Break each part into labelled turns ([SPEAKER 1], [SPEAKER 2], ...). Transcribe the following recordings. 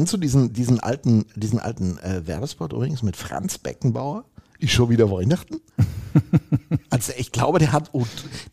[SPEAKER 1] Kennst du diesen, diesen alten, diesen alten äh, Werbespot übrigens mit Franz Beckenbauer? Ist schon wieder Weihnachten? also ich glaube, der hat,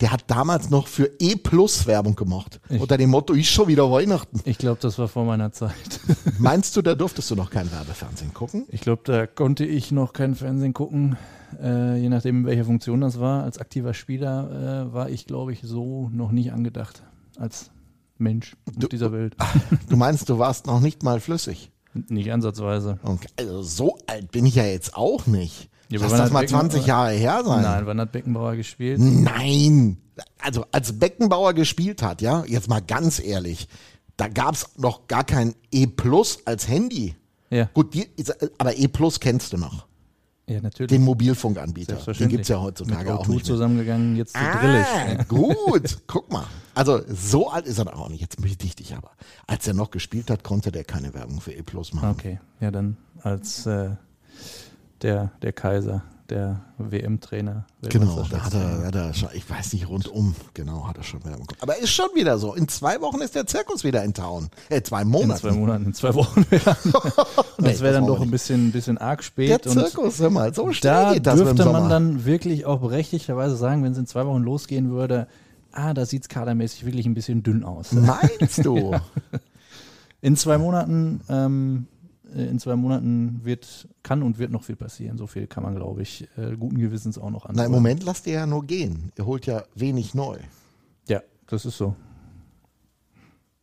[SPEAKER 1] der hat damals noch für E Plus Werbung gemacht. Ich, unter dem Motto, ist schon wieder Weihnachten.
[SPEAKER 2] Ich glaube, das war vor meiner Zeit.
[SPEAKER 1] Meinst du, da durftest du noch kein Werbefernsehen gucken?
[SPEAKER 2] Ich glaube, da konnte ich noch kein Fernsehen gucken. Äh, je nachdem, in welcher Funktion das war. Als aktiver Spieler äh, war ich, glaube ich, so noch nicht angedacht als Mensch
[SPEAKER 1] du,
[SPEAKER 2] auf dieser Welt.
[SPEAKER 1] Du meinst, du warst noch nicht mal flüssig?
[SPEAKER 2] Nicht ansatzweise.
[SPEAKER 1] Okay. Also so alt bin ich ja jetzt auch nicht. Ja, Lass das mal 20 Jahre her sein.
[SPEAKER 2] Nein, wann hat Beckenbauer gespielt?
[SPEAKER 1] Nein. Also als Beckenbauer gespielt hat, ja, jetzt mal ganz ehrlich, da gab es noch gar kein E Plus als Handy.
[SPEAKER 2] Ja.
[SPEAKER 1] Gut, die, aber E Plus kennst du noch.
[SPEAKER 2] Ja, natürlich.
[SPEAKER 1] Den Mobilfunkanbieter. Den gibt es ja heutzutage auch nicht.
[SPEAKER 2] zusammengegangen, jetzt zu
[SPEAKER 1] ah,
[SPEAKER 2] drillig.
[SPEAKER 1] Gut, guck mal. Also so alt ist er auch nicht. Jetzt bin ich dich aber. Als er noch gespielt hat, konnte der keine Werbung für E Plus machen.
[SPEAKER 2] Okay, ja dann als äh, der, der Kaiser der WM-Trainer.
[SPEAKER 1] Genau, da hat er, hat er schon, ich weiß nicht, rundum, genau, hat er schon wieder bekommen. Aber ist schon wieder so. In zwei Wochen ist der Zirkus wieder in Town. Äh, zwei Monaten.
[SPEAKER 2] In zwei Monaten, in zwei Wochen wieder. das wäre dann doch ein bisschen, bisschen arg spät.
[SPEAKER 1] Der Zirkus, hör mal, so schnell
[SPEAKER 2] da
[SPEAKER 1] geht das
[SPEAKER 2] dürfte man dann wirklich auch berechtigterweise sagen, wenn es in zwei Wochen losgehen würde, ah, da sieht es kadermäßig wirklich ein bisschen dünn aus.
[SPEAKER 1] Meinst du?
[SPEAKER 2] in zwei Monaten ähm, äh, in zwei Monaten wird, kann und wird noch viel passieren. So viel kann man, glaube ich, äh, guten Gewissens auch noch
[SPEAKER 1] an. Im Moment lasst ihr ja nur gehen. Ihr holt ja wenig neu.
[SPEAKER 2] Ja, das ist so.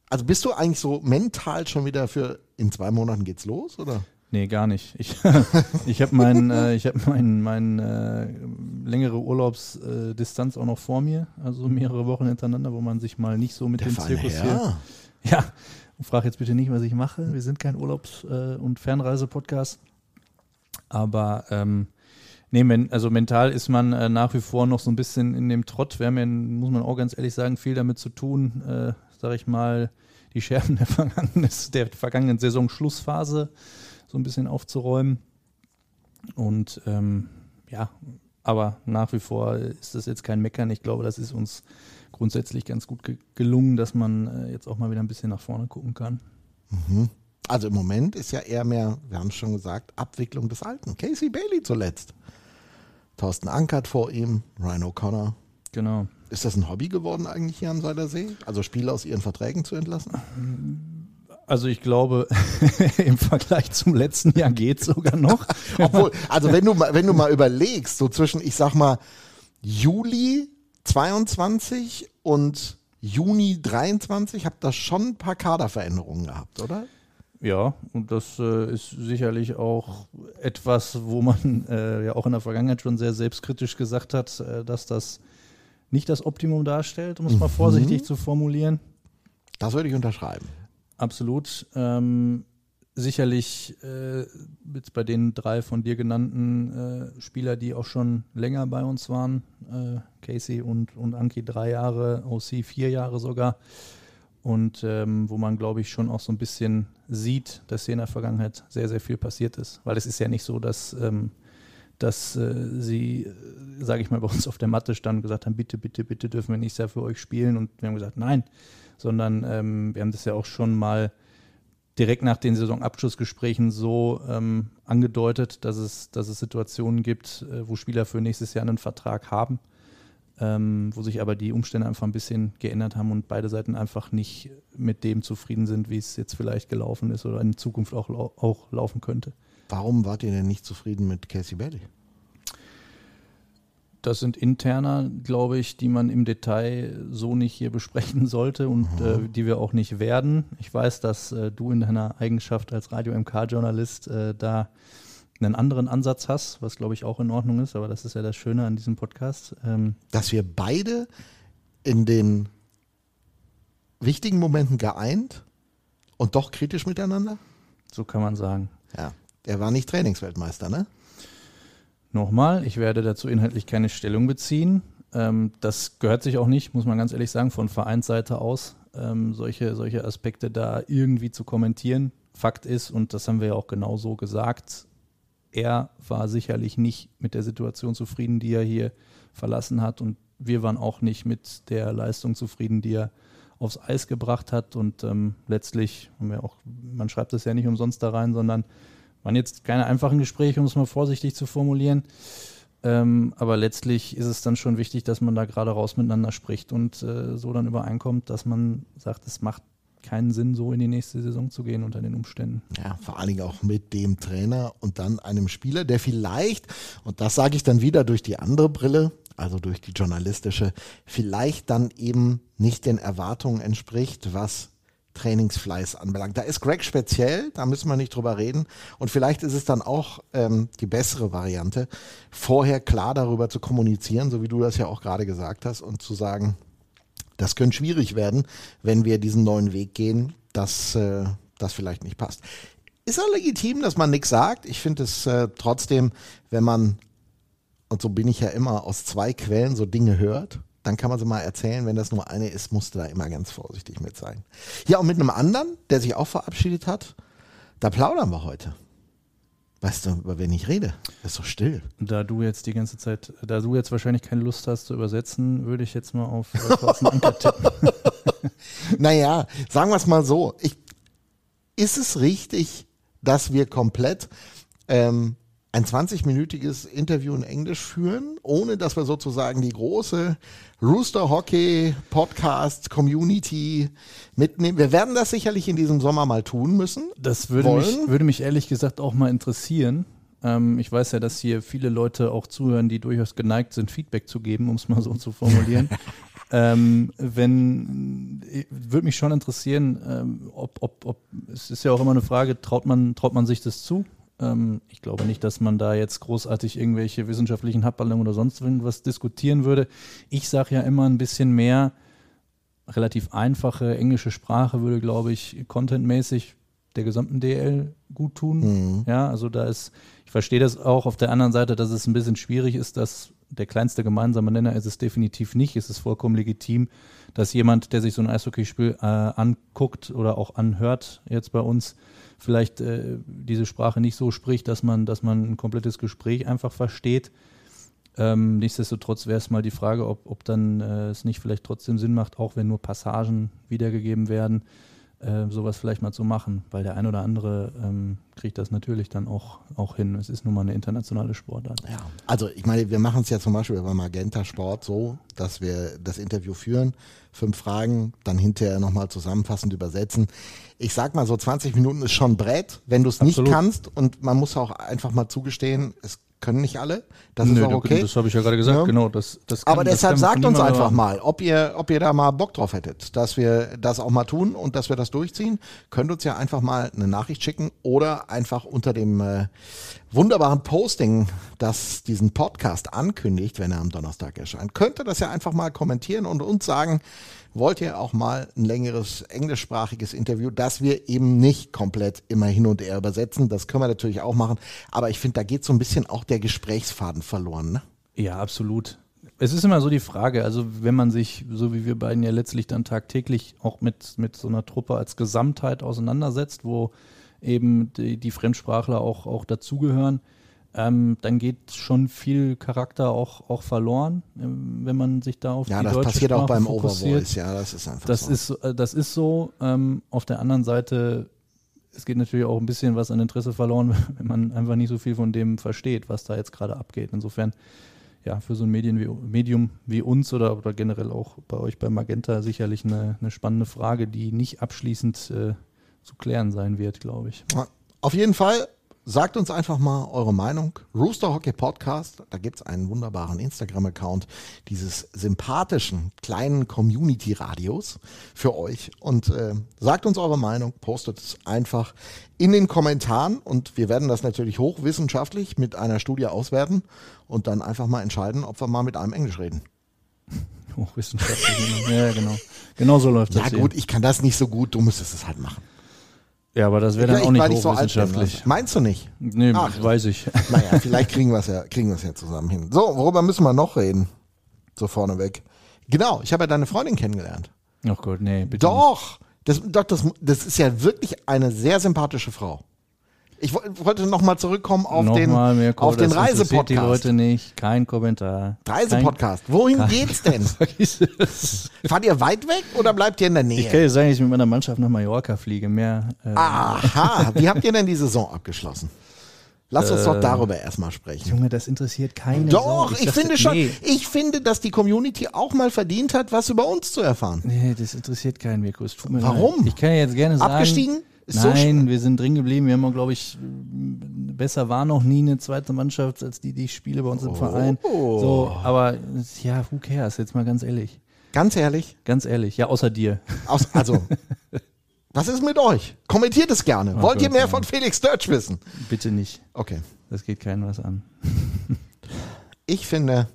[SPEAKER 1] Also bist du eigentlich so mental schon wieder für in zwei Monaten geht's los, oder?
[SPEAKER 2] Nee, gar nicht. Ich, ich habe mein, äh, ich hab mein, mein äh, längere Urlaubsdistanz auch noch vor mir, also mehrere Wochen hintereinander, wo man sich mal nicht so mit
[SPEAKER 1] Der
[SPEAKER 2] dem Zirkus hier. Ja, Frag jetzt bitte nicht, was ich mache. Wir sind kein Urlaubs- äh, und Fernreise-Podcast. Aber ähm, nee, also mental ist man äh, nach wie vor noch so ein bisschen in dem Trott. Wir haben ja, muss man auch ganz ehrlich sagen, viel damit zu tun, äh, sage ich mal, die Scherben der vergangenen, der vergangenen Saison Schlussphase so ein bisschen aufzuräumen. Und ähm, ja, aber nach wie vor ist das jetzt kein Meckern. Ich glaube, das ist uns grundsätzlich ganz gut ge gelungen, dass man äh, jetzt auch mal wieder ein bisschen nach vorne gucken kann.
[SPEAKER 1] Mhm. Also im Moment ist ja eher mehr, wir haben es schon gesagt, Abwicklung des Alten. Casey Bailey zuletzt. Thorsten Ankert vor ihm, Ryan O'Connor.
[SPEAKER 2] Genau.
[SPEAKER 1] Ist das ein Hobby geworden eigentlich hier am Seidersee? Also Spieler aus ihren Verträgen zu entlassen?
[SPEAKER 2] Also ich glaube, im Vergleich zum letzten Jahr geht es sogar noch.
[SPEAKER 1] Obwohl, also wenn du, wenn du mal überlegst, so zwischen, ich sag mal, Juli 22 und Juni 23 habt ihr schon ein paar Kaderveränderungen gehabt, oder?
[SPEAKER 2] Ja, und das äh, ist sicherlich auch etwas, wo man äh, ja auch in der Vergangenheit schon sehr selbstkritisch gesagt hat, äh, dass das nicht das Optimum darstellt, um es mhm. mal vorsichtig zu formulieren.
[SPEAKER 1] Das würde ich unterschreiben.
[SPEAKER 2] Absolut. Ähm, sicherlich äh, jetzt bei den drei von dir genannten äh, Spieler, die auch schon länger bei uns waren, äh, Casey und, und Anki drei Jahre, OC vier Jahre sogar. Und ähm, wo man, glaube ich, schon auch so ein bisschen sieht, dass hier in der Vergangenheit sehr, sehr viel passiert ist. Weil es ist ja nicht so, dass, ähm, dass äh, sie, äh, sage ich mal, bei uns auf der Matte standen und gesagt haben, bitte, bitte, bitte dürfen wir nicht sehr für euch spielen. Und wir haben gesagt, nein. Sondern ähm, wir haben das ja auch schon mal direkt nach den Saisonabschlussgesprächen so ähm, angedeutet, dass es, dass es Situationen gibt, äh, wo Spieler für nächstes Jahr einen Vertrag haben, ähm, wo sich aber die Umstände einfach ein bisschen geändert haben und beide Seiten einfach nicht mit dem zufrieden sind, wie es jetzt vielleicht gelaufen ist oder in Zukunft auch, auch laufen könnte.
[SPEAKER 1] Warum wart ihr denn nicht zufrieden mit Casey Bailey?
[SPEAKER 2] Das sind interner, glaube ich, die man im Detail so nicht hier besprechen sollte und mhm. äh, die wir auch nicht werden. Ich weiß, dass äh, du in deiner Eigenschaft als Radio-MK-Journalist äh, da einen anderen Ansatz hast, was glaube ich auch in Ordnung ist, aber das ist ja das Schöne an diesem Podcast.
[SPEAKER 1] Ähm dass wir beide in den wichtigen Momenten geeint und doch kritisch miteinander?
[SPEAKER 2] So kann man sagen.
[SPEAKER 1] Ja, er war nicht Trainingsweltmeister, ne?
[SPEAKER 2] Nochmal, ich werde dazu inhaltlich keine Stellung beziehen. Ähm, das gehört sich auch nicht, muss man ganz ehrlich sagen, von Vereinsseite aus, ähm, solche, solche Aspekte da irgendwie zu kommentieren. Fakt ist, und das haben wir ja auch genau so gesagt, er war sicherlich nicht mit der Situation zufrieden, die er hier verlassen hat. Und wir waren auch nicht mit der Leistung zufrieden, die er aufs Eis gebracht hat. Und ähm, letztlich, man schreibt das ja nicht umsonst da rein, sondern waren jetzt keine einfachen Gespräche, um es mal vorsichtig zu formulieren. Ähm, aber letztlich ist es dann schon wichtig, dass man da gerade raus miteinander spricht und äh, so dann übereinkommt, dass man sagt, es macht keinen Sinn, so in die nächste Saison zu gehen unter den Umständen.
[SPEAKER 1] Ja, vor allen Dingen auch mit dem Trainer und dann einem Spieler, der vielleicht, und das sage ich dann wieder durch die andere Brille, also durch die journalistische, vielleicht dann eben nicht den Erwartungen entspricht, was Trainingsfleiß anbelangt. Da ist Greg speziell, da müssen wir nicht drüber reden. Und vielleicht ist es dann auch ähm, die bessere Variante, vorher klar darüber zu kommunizieren, so wie du das ja auch gerade gesagt hast, und zu sagen, das könnte schwierig werden, wenn wir diesen neuen Weg gehen, dass äh, das vielleicht nicht passt. Ist auch legitim, dass man nichts sagt. Ich finde es äh, trotzdem, wenn man, und so bin ich ja immer, aus zwei Quellen so Dinge hört, dann kann man sie mal erzählen. Wenn das nur eine ist, musst du da immer ganz vorsichtig mit sein. Ja, und mit einem anderen, der sich auch verabschiedet hat, da plaudern wir heute. Weißt du, über wen ich rede? Das ist so still.
[SPEAKER 2] Da du jetzt die ganze Zeit, da du jetzt wahrscheinlich keine Lust hast zu übersetzen, würde ich jetzt mal auf äh, Thorsten Anker tippen.
[SPEAKER 1] naja, sagen wir es mal so. Ich, ist es richtig, dass wir komplett ähm, ein 20-minütiges Interview in Englisch führen, ohne dass wir sozusagen die große Rooster Hockey Podcast Community mitnehmen. Wir werden das sicherlich in diesem Sommer mal tun müssen.
[SPEAKER 2] Das würde, mich, würde mich ehrlich gesagt auch mal interessieren. Ähm, ich weiß ja, dass hier viele Leute auch zuhören, die durchaus geneigt sind, Feedback zu geben, um es mal so zu formulieren. ähm, wenn würde mich schon interessieren, ähm, ob, ob, ob es ist ja auch immer eine Frage, traut man, traut man sich das zu? Ähm, ich glaube nicht, dass man da jetzt großartig irgendwelche wissenschaftlichen Habballungen oder sonst irgendwas diskutieren würde. Ich sage ja immer ein bisschen mehr, relativ einfache englische Sprache würde, glaube ich, contentmäßig der gesamten DL gut tun. Mhm. Ja, also da ist, ich verstehe das auch auf der anderen Seite, dass es ein bisschen schwierig ist, dass der kleinste gemeinsame Nenner ist es definitiv nicht. Es ist vollkommen legitim, dass jemand, der sich so ein Eishockeyspiel äh, anguckt oder auch anhört, jetzt bei uns, vielleicht äh, diese Sprache nicht so spricht, dass man, dass man ein komplettes Gespräch einfach versteht. Ähm, nichtsdestotrotz wäre es mal die Frage, ob, ob dann äh, es nicht vielleicht trotzdem Sinn macht, auch wenn nur Passagen wiedergegeben werden, äh, sowas vielleicht mal zu machen, weil der ein oder andere ähm, kriegt das natürlich dann auch, auch hin. Es ist nun mal eine internationale Sportart.
[SPEAKER 1] Ja, also ich meine, wir machen es ja zum Beispiel bei Magenta Sport so, dass wir das Interview führen, fünf Fragen, dann hinterher nochmal zusammenfassend übersetzen. Ich sag mal, so 20 Minuten ist schon Brett, wenn du es nicht kannst und man muss auch einfach mal zugestehen, es können nicht alle. Das Nö, ist auch okay.
[SPEAKER 2] Das habe ich ja gerade gesagt, ja. genau. Das,
[SPEAKER 1] das kann, Aber deshalb sagt uns einfach mal, ob ihr, ob ihr da mal Bock drauf hättet, dass wir das auch mal tun und dass wir das durchziehen. Könnt uns ja einfach mal eine Nachricht schicken oder einfach unter dem äh, wunderbaren Posting, das diesen Podcast ankündigt, wenn er am Donnerstag erscheint, könnt ihr das ja einfach mal kommentieren und uns sagen, wollt ihr auch mal ein längeres englischsprachiges Interview, das wir eben nicht komplett immer hin und her übersetzen. Das können wir natürlich auch machen. Aber ich finde, da geht so ein bisschen auch der Gesprächsfaden verloren. Ne?
[SPEAKER 2] Ja, absolut. Es ist immer so die Frage, also wenn man sich, so wie wir beiden ja letztlich dann tagtäglich auch mit, mit so einer Truppe als Gesamtheit auseinandersetzt, wo eben die, die Fremdsprachler auch, auch dazugehören, ähm, dann geht schon viel Charakter auch, auch verloren, ähm, wenn man sich da auf
[SPEAKER 1] ja,
[SPEAKER 2] die
[SPEAKER 1] deutsche
[SPEAKER 2] Sprache
[SPEAKER 1] passiert auch beim. Overvoice, ja, das ist einfach
[SPEAKER 2] das
[SPEAKER 1] so.
[SPEAKER 2] Ist, äh, das ist so. Ähm, auf der anderen Seite, es geht natürlich auch ein bisschen was an Interesse verloren, wenn man einfach nicht so viel von dem versteht, was da jetzt gerade abgeht. Insofern, ja, für so ein Medien wie, Medium wie uns oder, oder generell auch bei euch bei Magenta sicherlich eine, eine spannende Frage, die nicht abschließend äh, zu klären sein wird, glaube ich.
[SPEAKER 1] Auf jeden Fall Sagt uns einfach mal eure Meinung. Rooster Hockey Podcast, da gibt es einen wunderbaren Instagram-Account dieses sympathischen kleinen Community-Radios für euch. Und äh, sagt uns eure Meinung, postet es einfach in den Kommentaren und wir werden das natürlich hochwissenschaftlich mit einer Studie auswerten und dann einfach mal entscheiden, ob wir mal mit einem Englisch reden.
[SPEAKER 2] Hochwissenschaftlich, ja, genau. Genau so läuft
[SPEAKER 1] das.
[SPEAKER 2] Ja,
[SPEAKER 1] gut, ich kann das nicht so gut, du müsstest es halt machen.
[SPEAKER 2] Ja, aber das wäre dann auch nicht hochwissenschaftlich.
[SPEAKER 1] So Meinst du nicht?
[SPEAKER 2] Nee, Ach, weiß ich.
[SPEAKER 1] Naja, vielleicht kriegen wir es ja, kriegen wir es ja zusammen hin. So, worüber müssen wir noch reden? So vorneweg. Genau, ich habe ja deine Freundin kennengelernt.
[SPEAKER 2] Ach Gott, nee,
[SPEAKER 1] bitte. Doch! Das, doch das, das ist ja wirklich eine sehr sympathische Frau. Ich wo- wollte nochmal zurückkommen auf
[SPEAKER 2] Nochmal,
[SPEAKER 1] den,
[SPEAKER 2] Mirko,
[SPEAKER 1] auf den
[SPEAKER 2] interessiert die
[SPEAKER 1] Reisepodcast.
[SPEAKER 2] Leute nicht. Kein Kommentar.
[SPEAKER 1] Reisepodcast. Wohin
[SPEAKER 2] Kein-
[SPEAKER 1] geht's denn? Fahrt ihr weit weg oder bleibt ihr in der Nähe?
[SPEAKER 2] Ich kann dir sagen, dass ich mit meiner Mannschaft nach Mallorca fliege. Mehr. Äh,
[SPEAKER 1] Aha, wie habt ihr denn die Saison abgeschlossen? Lass uns doch
[SPEAKER 2] Äh,
[SPEAKER 1] darüber erstmal sprechen.
[SPEAKER 2] Junge, das interessiert keine
[SPEAKER 1] Doch,
[SPEAKER 2] Sau.
[SPEAKER 1] ich,
[SPEAKER 2] dachte,
[SPEAKER 1] finde schon,
[SPEAKER 2] Nee,
[SPEAKER 1] ich finde, dass die Community auch mal verdient hat, was über uns zu erfahren.
[SPEAKER 2] nee, das interessiert keinen, Mirko.
[SPEAKER 1] Warum?
[SPEAKER 2] Leid. Ich kann ja jetzt gerne sagen.
[SPEAKER 1] Abgestiegen? Ist so
[SPEAKER 2] Nein, wir sind drin geblieben. Wir haben, glaube ich, besser war noch nie eine zweite Mannschaft als die, die ich spiele bei uns im Verein.
[SPEAKER 1] Oh.
[SPEAKER 2] So, aber ja, who cares? Jetzt mal ganz ehrlich.
[SPEAKER 1] Ganz ehrlich,
[SPEAKER 2] Ganz ehrlich. Ja, außer dir.
[SPEAKER 1] aus, also, was ist mit euch? Kommentiert es gerne. Wollt ihr mehr
[SPEAKER 2] ja.
[SPEAKER 1] von Felix Dörtsch wissen?
[SPEAKER 2] Bitte nicht.
[SPEAKER 1] Okay.
[SPEAKER 2] Das geht keinen was an.
[SPEAKER 1] Ich finde,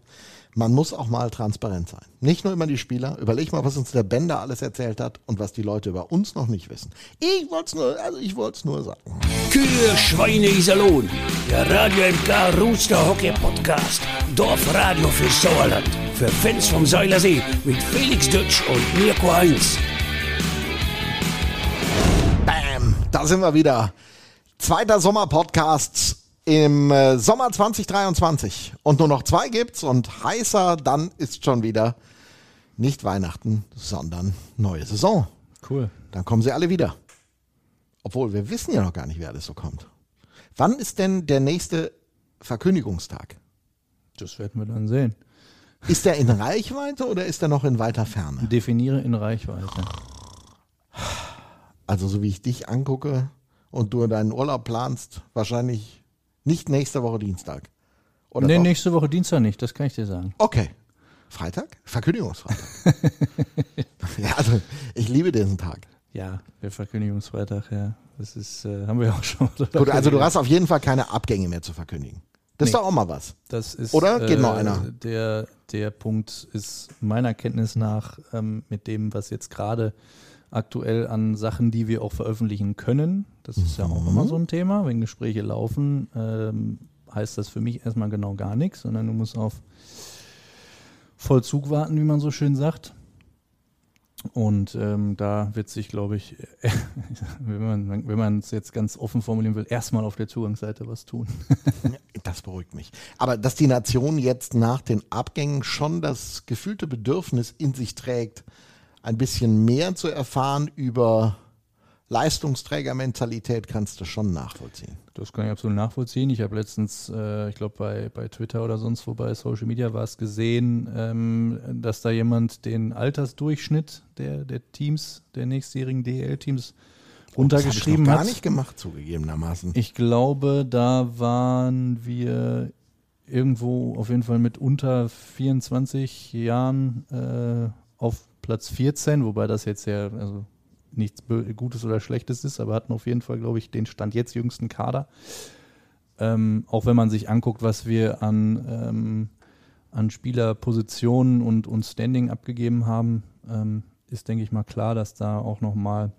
[SPEAKER 1] man muss auch mal transparent sein. Nicht nur immer die Spieler. Überleg mal, was uns der Bender alles erzählt hat und was die Leute über uns noch nicht wissen. Ich wollte es nur, also ich wollte es nur sagen.
[SPEAKER 3] Kühe, Schweine, Iserlohn. Der Radio MK Rooster Hockey Podcast. Dorfradio für Sauerland. Für Fans vom Seilersee mit Felix Dutsch und Mirko Heinz.
[SPEAKER 1] Bam, da sind wir wieder. Zweiter Sommerpodcast im äh, Sommer 2023. Und nur noch zwei gibt's und heißer dann ist schon wieder nicht Weihnachten, sondern neue Saison.
[SPEAKER 2] Cool.
[SPEAKER 1] Dann kommen sie alle wieder. Obwohl, wir wissen ja noch gar nicht, wer alles so kommt. Wann ist denn der nächste Verkündigungstag?
[SPEAKER 2] Das werden wir dann sehen.
[SPEAKER 1] Ist der in Reichweite oder ist er noch in weiter Ferne?
[SPEAKER 2] Definiere in Reichweite.
[SPEAKER 1] Also so wie ich dich angucke und du deinen Urlaub planst, wahrscheinlich nicht nächste Woche Dienstag. Oder
[SPEAKER 2] nee,
[SPEAKER 1] doch?
[SPEAKER 2] nächste Woche Dienstag nicht, das kann ich dir sagen.
[SPEAKER 1] Okay. Freitag? Verkündigungsfreitag. ja, also ich liebe diesen Tag.
[SPEAKER 2] Ja, der Verkündigungsfreitag, ja. Das ist, äh, haben wir auch schon
[SPEAKER 1] Gut, also du hast auf jeden Fall keine Abgänge mehr zu verkündigen. Das ist
[SPEAKER 2] Nee.
[SPEAKER 1] doch auch mal was.
[SPEAKER 2] Das ist,
[SPEAKER 1] Oder? Geht
[SPEAKER 2] äh,
[SPEAKER 1] noch einer?
[SPEAKER 2] Der, der Punkt ist meiner Kenntnis nach ähm, mit dem, was jetzt gerade aktuell an Sachen, die wir auch veröffentlichen können, das ist ja auch
[SPEAKER 1] Mhm.
[SPEAKER 2] immer so ein Thema, wenn Gespräche laufen, ähm, heißt das für mich erstmal genau gar nichts, sondern du musst auf Vollzug warten, wie man so schön sagt. Und ähm, da wird sich, glaube ich, wenn man wenn man es jetzt ganz offen formulieren will, erstmal auf der Zugangsseite was tun.
[SPEAKER 1] Das beruhigt mich. Aber dass die Nation jetzt nach den Abgängen schon das gefühlte Bedürfnis in sich trägt, ein bisschen mehr zu erfahren über Leistungsträgermentalität, kannst du schon nachvollziehen.
[SPEAKER 2] Das kann ich absolut nachvollziehen. Ich habe letztens, äh, ich glaube bei, bei Twitter oder sonst wo bei Social Media war es gesehen, ähm, dass da jemand den Altersdurchschnitt der, der Teams, der nächstjährigen DL-Teams runtergeschrieben
[SPEAKER 1] das ich noch gar
[SPEAKER 2] hat.
[SPEAKER 1] nicht gemacht, zugegebenermaßen.
[SPEAKER 2] Ich glaube, da waren wir irgendwo auf jeden Fall mit unter 24 Jahren äh, auf Platz 14, wobei das jetzt ja also nichts Gutes oder Schlechtes ist, aber hatten auf jeden Fall, glaube ich, den Stand jetzt jüngsten Kader. Ähm, auch wenn man sich anguckt, was wir an, ähm, an Spielerpositionen und, und Standing abgegeben haben, ähm, ist, denke ich mal, klar, dass da auch nochmal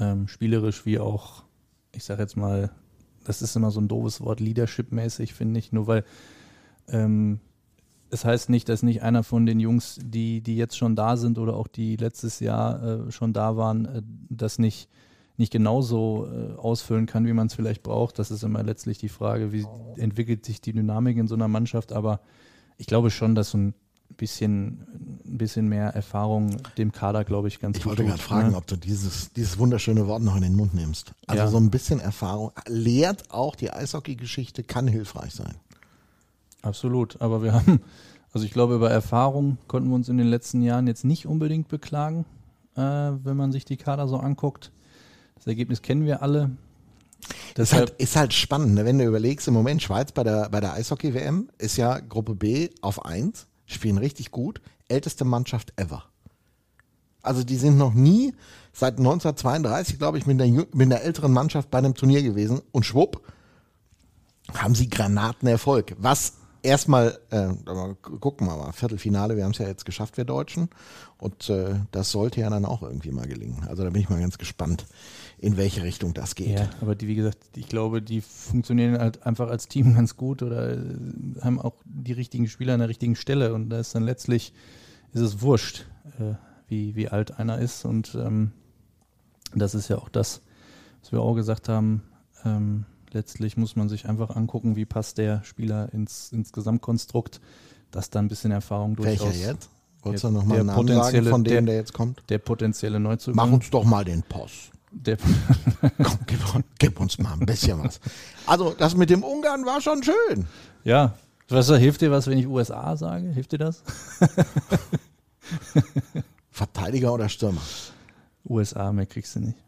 [SPEAKER 2] ähm, spielerisch wie auch, ich sage jetzt mal, das ist immer so ein doofes Wort, Leadership-mäßig, finde ich, nur weil ähm, es heißt nicht, dass nicht einer von den Jungs, die, die jetzt schon da sind oder auch die letztes Jahr äh, schon da waren, äh, das nicht, nicht genauso äh, ausfüllen kann, wie man es vielleicht braucht. Das ist immer letztlich die Frage, wie entwickelt sich die Dynamik in so einer Mannschaft. Aber ich glaube schon, dass so ein bisschen, ein bisschen mehr Erfahrung dem Kader, glaube ich, ganz
[SPEAKER 1] Ich
[SPEAKER 2] gut
[SPEAKER 1] wollte
[SPEAKER 2] tut,
[SPEAKER 1] gerade fragen,
[SPEAKER 2] ne?
[SPEAKER 1] ob du dieses, dieses wunderschöne Wort noch in den Mund nimmst. Also
[SPEAKER 2] Ja.
[SPEAKER 1] so ein bisschen Erfahrung lehrt auch die Eishockey-Geschichte, kann hilfreich sein.
[SPEAKER 2] Absolut, aber wir haben, also ich glaube, über Erfahrung konnten wir uns in den letzten Jahren jetzt nicht unbedingt beklagen, äh, wenn man sich die Kader so anguckt. Das Ergebnis kennen wir alle.
[SPEAKER 1] Ist halt, ist halt spannend, ne? wenn du überlegst, im Moment Schweiz bei der, bei der Eishockey-WM ist ja Gruppe B auf 1, spielen richtig gut, älteste Mannschaft ever. Also die sind noch nie seit 1932, glaube ich, mit der, mit der älteren Mannschaft bei einem Turnier gewesen und schwupp haben sie Granatenerfolg. Was erstmal, äh, gucken wir mal, Viertelfinale, wir haben es ja jetzt geschafft, wir Deutschen. Und äh, das sollte ja dann auch irgendwie mal gelingen. Also da bin ich mal ganz gespannt, in welche Richtung das geht.
[SPEAKER 2] ja, aber die, wie gesagt, ich glaube, die funktionieren halt einfach als Team ganz gut oder äh, haben auch die richtigen Spieler an der richtigen Stelle und da ist dann letztlich, ist es wurscht, äh, wie, wie alt einer ist und ähm, das ist ja auch das, was wir auch gesagt haben, Ähm, letztlich muss man sich einfach angucken, wie passt der Spieler ins, ins Gesamtkonstrukt, dass da ein bisschen Erfahrung durchaus.
[SPEAKER 1] Welcher jetzt? Wolltest du nochmal einen Namen sagen, von dem,
[SPEAKER 2] der-
[SPEAKER 1] der, jetzt kommt?
[SPEAKER 2] Der potenzielle Neuzugang.
[SPEAKER 1] Mach uns doch mal den Post.
[SPEAKER 2] Der,
[SPEAKER 1] Komm, gib, gib uns mal ein bisschen was. Also, das mit dem Ungarn war schon schön.
[SPEAKER 2] ja, was, hilft dir was, wenn ich USA sage? Hilft dir das?
[SPEAKER 1] Verteidiger oder Stürmer?
[SPEAKER 2] USA, mehr kriegst du nicht.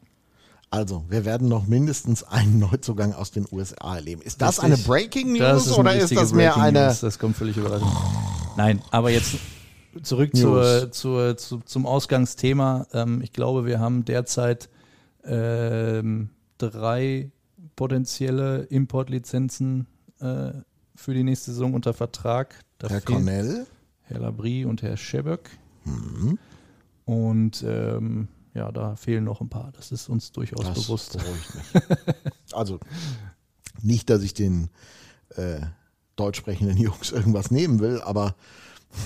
[SPEAKER 1] Also, wir werden noch mindestens einen Neuzugang aus den USA erleben. Ist das
[SPEAKER 2] Richtig.
[SPEAKER 1] eine Breaking News
[SPEAKER 2] Das ist
[SPEAKER 1] oder ist das mehr
[SPEAKER 2] Breaking
[SPEAKER 1] eine.
[SPEAKER 2] News. Das kommt völlig überraschend. Nein, aber jetzt zurück zur, zur, zu, zum Ausgangsthema. Ähm, ich glaube, wir haben derzeit ähm, drei potenzielle Importlizenzen äh, für die nächste Saison unter Vertrag. Da
[SPEAKER 1] Herr Cornell?
[SPEAKER 2] Herr Labrie und Herr Scheböck.
[SPEAKER 1] Mhm.
[SPEAKER 2] Und ähm, ja, da fehlen noch ein paar. Das ist uns durchaus
[SPEAKER 1] Das
[SPEAKER 2] bewusst.
[SPEAKER 1] mich. Also, nicht, dass ich den äh, deutsch sprechenden Jungs irgendwas nehmen will, aber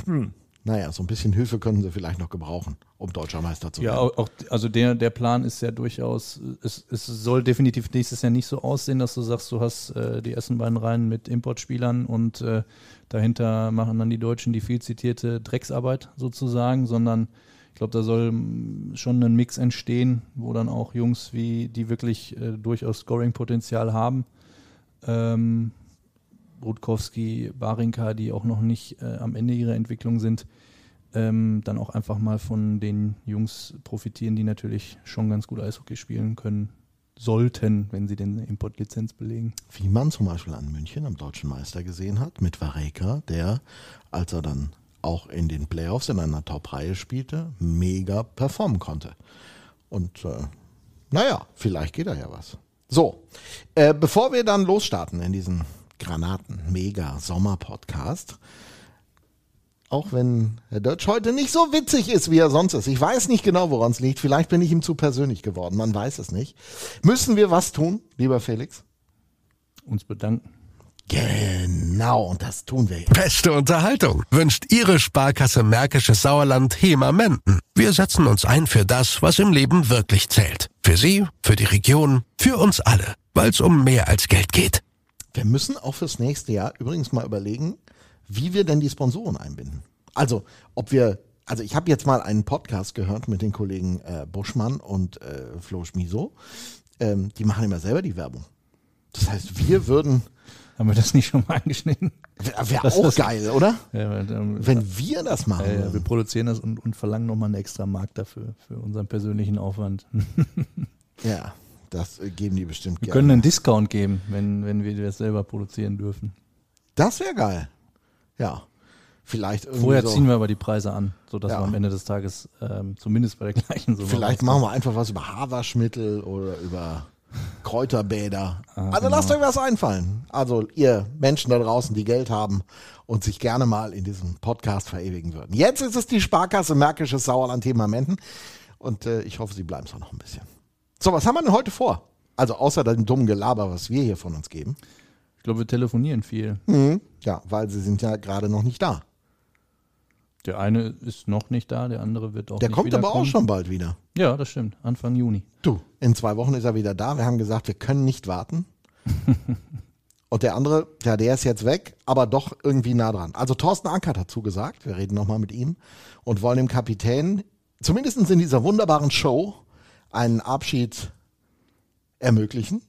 [SPEAKER 1] hm, naja, so ein bisschen Hilfe können sie vielleicht noch gebrauchen, um deutscher Meister zu
[SPEAKER 2] Ja,
[SPEAKER 1] werden.
[SPEAKER 2] auch, auch- also der, der Plan ist ja durchaus, es, es soll definitiv nächstes Jahr nicht so aussehen, dass du sagst, du hast äh, die ersten beiden Reihen mit Importspielern und äh, dahinter machen dann die Deutschen die viel zitierte Drecksarbeit sozusagen, sondern ich glaube, da soll mm, schon ein Mix entstehen, wo dann auch Jungs wie, die wirklich äh, durchaus Scoring-Potenzial haben, ähm, Rutkowski, Barinka, die auch noch nicht äh, am Ende ihrer Entwicklung sind, ähm, dann auch einfach mal von den Jungs profitieren, die natürlich schon ganz gut Eishockey spielen können sollten, wenn sie den Importlizenz belegen.
[SPEAKER 1] Wie man zum Beispiel an München am deutschen Meister gesehen hat, mit Vareka, der, als er dann auch in den Playoffs in einer Top-Reihe spielte, mega performen konnte. Und äh, naja, vielleicht geht da ja was. So, äh, bevor wir dann losstarten in diesen Granaten-Mega-Sommer-Podcast, auch wenn Herr Dötsch heute nicht so witzig ist, wie er sonst ist. Ich weiß nicht genau, woran es liegt. Vielleicht bin ich ihm zu persönlich geworden. Man weiß es nicht. Müssen wir was tun, lieber Felix?
[SPEAKER 2] Uns bedanken.
[SPEAKER 1] Genau, und das tun wir jetzt.
[SPEAKER 4] Beste Unterhaltung wünscht Ihre Sparkasse Märkisches Sauerland HEMA Menden. Wir setzen uns ein für das, was im Leben wirklich zählt. Für Sie, für die Region, für uns alle, weil es um mehr als Geld geht.
[SPEAKER 1] Wir müssen auch fürs nächste Jahr übrigens mal überlegen, wie wir denn die Sponsoren einbinden. Also, ob wir, also ich habe jetzt mal einen Podcast gehört mit den Kollegen äh, Buschmann und äh, Flo Schmiso. Ähm, die machen immer selber die Werbung. Das heißt, wir würden,
[SPEAKER 2] Haben wir das nicht schon mal angeschnitten?
[SPEAKER 1] wäre wär
[SPEAKER 2] Das
[SPEAKER 1] auch
[SPEAKER 2] ist-
[SPEAKER 1] geil, oder?
[SPEAKER 2] Ja, weil, ähm,
[SPEAKER 1] Wenn wir das machen.
[SPEAKER 2] ja, wir produzieren das und, und verlangen nochmal einen extra Markt dafür, für unseren persönlichen Aufwand.
[SPEAKER 1] Ja, das äh, geben die bestimmt
[SPEAKER 2] Wir
[SPEAKER 1] gerne.
[SPEAKER 2] können einen Discount geben, wenn, wenn wir das selber produzieren dürfen.
[SPEAKER 1] Das wäre geil. Ja. Vielleicht
[SPEAKER 2] Vorher
[SPEAKER 1] so.
[SPEAKER 2] ziehen wir aber die Preise an, sodass
[SPEAKER 1] Ja.
[SPEAKER 2] wir am Ende des Tages ähm, zumindest bei der gleichen Summe
[SPEAKER 1] Vielleicht machen wir einfach was über Haarwaschmittel oder über Kräuterbäder.
[SPEAKER 2] Ah,
[SPEAKER 1] also lasst euch was einfallen. Also ihr Menschen da draußen, die Geld haben und sich gerne mal in diesem Podcast verewigen würden. Jetzt ist es die Sparkasse Märkisches Sauerland Thema Menden und äh, ich hoffe, sie bleiben es auch noch ein bisschen. So, was haben wir denn heute vor? Also außer dem dummen Gelaber, was wir hier von uns geben.
[SPEAKER 2] Ich glaube, wir telefonieren viel.
[SPEAKER 1] Mhm. Ja, weil sie sind ja gerade noch nicht da.
[SPEAKER 2] Der eine ist noch nicht da, der andere wird auch
[SPEAKER 1] Der
[SPEAKER 2] nicht
[SPEAKER 1] kommt aber auch schon bald wieder.
[SPEAKER 2] Ja, das stimmt. Anfang Juni.
[SPEAKER 1] Du, in zwei Wochen ist er wieder da. Wir haben gesagt, wir können nicht warten. Und der andere, ja, der ist jetzt weg, aber doch irgendwie nah dran. Also Thorsten Ankert hat zugesagt, wir reden nochmal mit ihm und wollen dem Kapitän, zumindest in dieser wunderbaren Show, einen Abschied ermöglichen.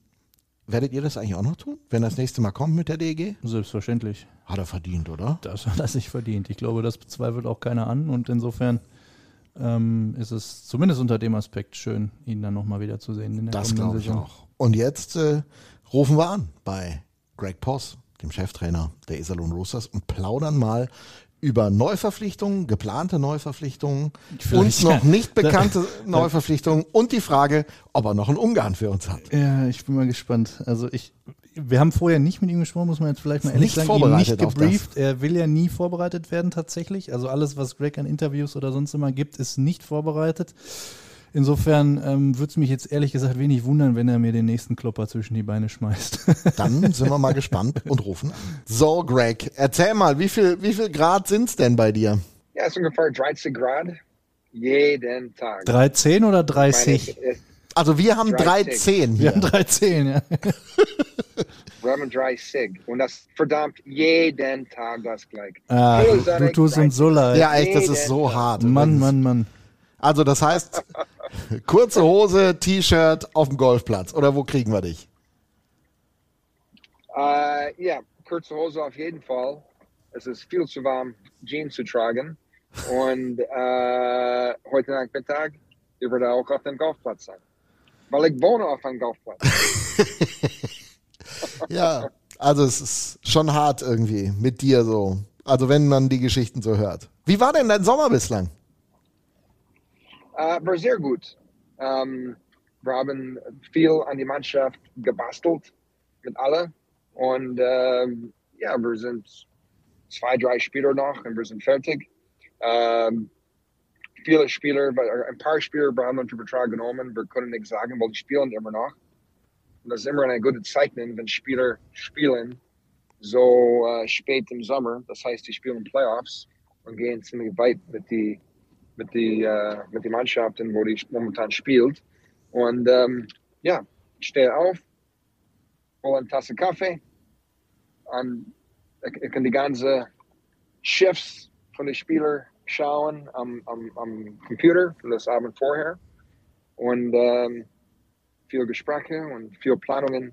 [SPEAKER 1] Werdet ihr das eigentlich auch noch tun, wenn er das nächste Mal kommt mit der DEG?
[SPEAKER 2] Selbstverständlich.
[SPEAKER 1] Hat er verdient, oder?
[SPEAKER 2] Das hat er sich verdient. Ich glaube, das bezweifelt auch keiner an und insofern ähm, ist es zumindest unter dem Aspekt schön, ihn dann nochmal wiederzusehen in der
[SPEAKER 1] Das glaube ich
[SPEAKER 2] Saison.
[SPEAKER 1] auch. Und jetzt äh, rufen wir an bei Greg Poss, dem Cheftrainer der Iserlohn Roosters, und plaudern mal über Neuverpflichtungen, geplante Neuverpflichtungen, uns
[SPEAKER 2] Vielleicht,
[SPEAKER 1] noch
[SPEAKER 2] ja.
[SPEAKER 1] nicht bekannte Neuverpflichtungen und die Frage, ob er noch einen Ungarn für uns hat.
[SPEAKER 2] Ja, ich bin mal gespannt. Also ich, wir haben vorher nicht mit ihm gesprochen, muss man jetzt vielleicht mal ehrlich
[SPEAKER 1] nicht
[SPEAKER 2] sagen, ihn nicht
[SPEAKER 1] vorbereitet auf
[SPEAKER 2] gebrieft. Er will ja nie vorbereitet werden tatsächlich. Also alles, was Greg an Interviews oder sonst immer gibt, ist nicht vorbereitet. Insofern ähm, würde es mich jetzt ehrlich gesagt wenig wundern, wenn er mir den nächsten Klopper zwischen die Beine schmeißt.
[SPEAKER 1] Dann sind wir mal gespannt und rufen an. So, Greg, erzähl mal, wie viel, wie viel Grad sind's denn bei dir?
[SPEAKER 5] Ja, es ist ungefähr 13 Grad jeden Tag.
[SPEAKER 2] 310 oder
[SPEAKER 5] Ich meine,
[SPEAKER 2] 30?
[SPEAKER 5] es- es-
[SPEAKER 1] Also wir haben
[SPEAKER 5] Drei
[SPEAKER 1] 310
[SPEAKER 2] Wir haben 13, ja.
[SPEAKER 5] Wir haben drei Sig. Und das verdammt jeden Tag das gleich.
[SPEAKER 2] Ah, du, du tust uns so leid.
[SPEAKER 1] Ja, echt, das ist so hart.
[SPEAKER 2] Mann. Mann, Mann.
[SPEAKER 1] Also das heißt, kurze Hose, T-Shirt auf dem Golfplatz. Oder wo kriegen wir dich?
[SPEAKER 5] Äh, ja, kurze Hose auf jeden Fall. Es ist viel zu warm, Jeans zu tragen. Und äh, heute Nachmittag, ich werde auch auf dem Golfplatz sein. Weil ich wohne auf einem Golfplatz.
[SPEAKER 1] Ja, also es ist schon hart irgendwie mit dir so. Also wenn man die Geschichten so hört. Wie war denn dein Sommer bislang?
[SPEAKER 5] Äh, war sehr gut. Ähm, wir haben viel an die Mannschaft gebastelt mit alle. Und ähm, ja, wir sind zwei, drei Spieler noch und wir sind fertig. Ähm, viele Spieler, äh, ein paar Spieler haben unter Vertrag genommen. Wir können nicht sagen, weil die spielen immer noch. Und das ist immer eine gute Zeichen, wenn Spieler spielen so äh, spät im Sommer. Das heißt, die spielen Playoffs und gehen ziemlich weit mit die mit die äh, mit die Mannschaften, wo die momentan spielt. Und ähm, ja, ich stehe auf, hole eine Tasse Kaffee und ich, kann die ganze Shifts von den Spielern schauen am, am, am Computer von das Abend vorher und ähm, viel Gespräche und viel Planungen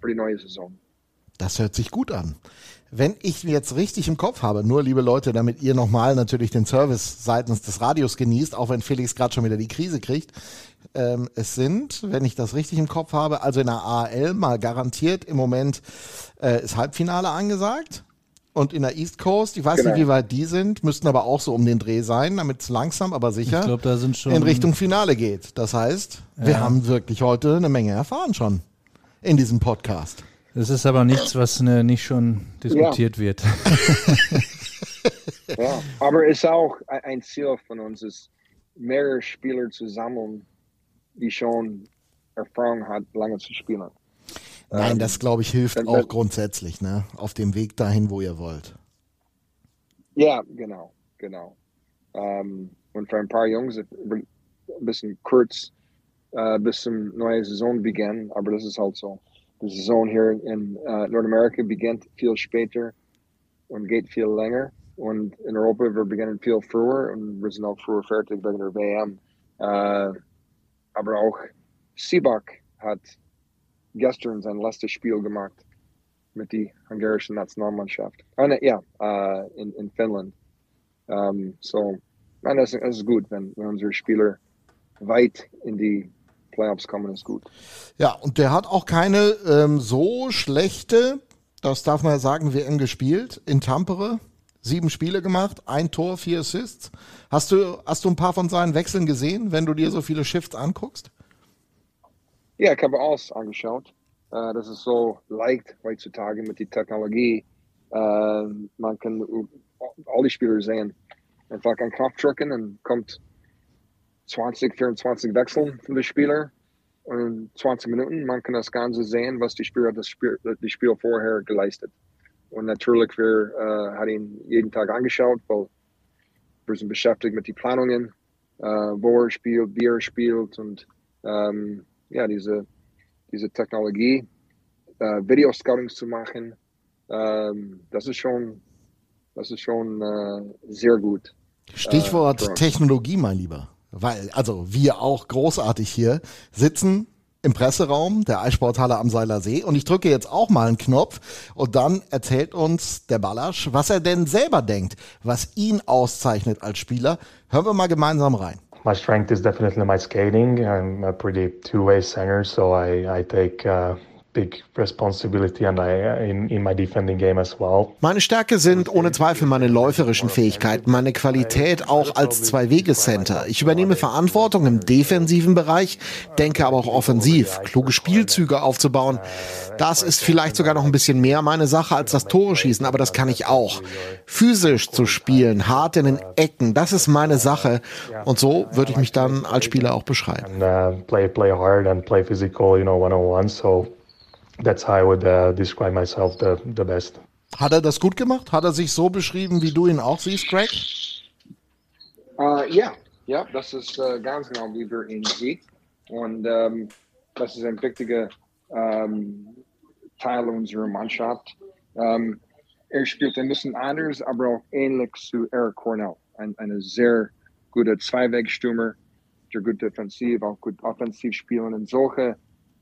[SPEAKER 5] für die neue Saison.
[SPEAKER 1] Das hört sich gut an. Wenn ich jetzt richtig im Kopf habe, nur liebe Leute, damit ihr nochmal natürlich den Service seitens des Radios genießt, auch wenn Felix gerade schon wieder die Krise kriegt. Ähm, es sind, wenn ich das richtig im Kopf habe, also in der AL mal garantiert im Moment äh, ist Halbfinale angesagt. Und in der East Coast, ich weiß
[SPEAKER 5] Genau.
[SPEAKER 1] nicht, wie weit die sind, müssten aber auch so um den Dreh sein, damit es langsam, aber sicher
[SPEAKER 2] Ich glaube, da sind schon.
[SPEAKER 1] in Richtung Finale geht. Das heißt, wir haben wirklich heute eine Menge erfahren schon in diesem Podcast.
[SPEAKER 2] Das ist aber nichts, was ne, nicht schon diskutiert wird.
[SPEAKER 5] Ja, aber es ist auch ein- Ziel von uns, ist mehrere Spieler zu sammeln, die schon Erfahrung hat, lange zu spielen.
[SPEAKER 1] Nein, das glaube ich hilft
[SPEAKER 5] dann-
[SPEAKER 1] auch
[SPEAKER 5] dann-
[SPEAKER 1] grundsätzlich, ne? Auf dem Weg dahin, wo ihr wollt.
[SPEAKER 5] Ja, genau, genau. Ähm, und für ein paar Jungs ein bisschen kurz äh, bis zum neue Saison beginnen, aber das ist halt so. Die Saison hier in äh, Nordamerika beginnt viel später und geht viel länger. Und in Europa, wir beginnen viel früher und wir sind auch früher fertig wegen der WM. Äh, aber auch Sibak hat gestern sein letztes Spiel gemacht mit der ungarischen Nationalmannschaft. Ah, ne, ja, äh, in, in Finnland. Ähm, so, nein, das ist gut, wenn, wenn unsere Spieler weit in die Playoffs kommen, ist gut.
[SPEAKER 1] Ja, und der hat auch keine ähm, so schlechte, das darf man ja sagen, WM gespielt in Tampere. Sieben Spiele gemacht, ein Tor, vier Assists. Hast du, hast du ein paar von seinen Wechseln gesehen, wenn du dir so viele Shifts anguckst?
[SPEAKER 5] Ja, ich habe alles angeschaut. Äh, das ist so leicht heutzutage mit der Technologie. Äh, man kann u- all die Spieler sehen. Einfach einen Knopf drücken und kommt 20, 24 Wechseln von den Spieler. Und in 20 Minuten, man kann das Ganze sehen, was die Spieler das Spiel, das Spiel vorher geleistet. Und natürlich, wir äh, haben ihn jeden Tag angeschaut, weil wir sind beschäftigt mit den Planungen, äh, wo er spielt, wie er spielt und ähm, ja, diese, diese Technologie, äh, Video-Scouting zu machen, ähm, das ist schon, das ist schon äh, sehr gut.
[SPEAKER 1] Stichwort
[SPEAKER 5] Äh.
[SPEAKER 1] Technologie, mein Lieber. Weil, also wir auch großartig hier sitzen im Presseraum der Eissporthalle am Seiler See und ich drücke jetzt auch mal einen Knopf und dann erzählt uns der Ballasch, was er denn selber denkt, was ihn auszeichnet als Spieler. Hören wir mal gemeinsam rein.
[SPEAKER 6] My strength is definitely my skating. I'm a pretty two-way singer, so I, I take uh, big responsibility and I in, in my defending game as well.
[SPEAKER 7] Meine Stärke sind ohne Zweifel meine läuferischen Fähigkeiten, meine Qualität auch als Zwei-Wege-Center. Ich übernehme Verantwortung im defensiven Bereich, denke aber auch offensiv, kluge Spielzüge aufzubauen. Das ist vielleicht sogar noch ein bisschen mehr meine Sache als das Tore schießen, aber das kann ich auch. Physisch zu spielen, hart in den Ecken, das ist meine Sache. Und so würde ich mich dann als Spieler auch beschreiben.
[SPEAKER 6] And uh, play play hard and play physical, you know, one on one. So that's how I would uh, describe myself the the best.
[SPEAKER 1] Hat er das gut gemacht? Hat er sich so beschrieben, wie du ihn auch siehst, Greg?
[SPEAKER 5] Äh, ja, ja, das ist äh, ganz genau, wie wir ihn sehen. Und ähm, das ist ein wichtiger ähm, Teil unserer Mannschaft. Ähm, er spielt ein bisschen anders, aber auch ähnlich zu Eric Cornell. Ein, eine sehr gute Zweiwegstürmer, der gut defensiv, auch gut offensiv spielen. Und solche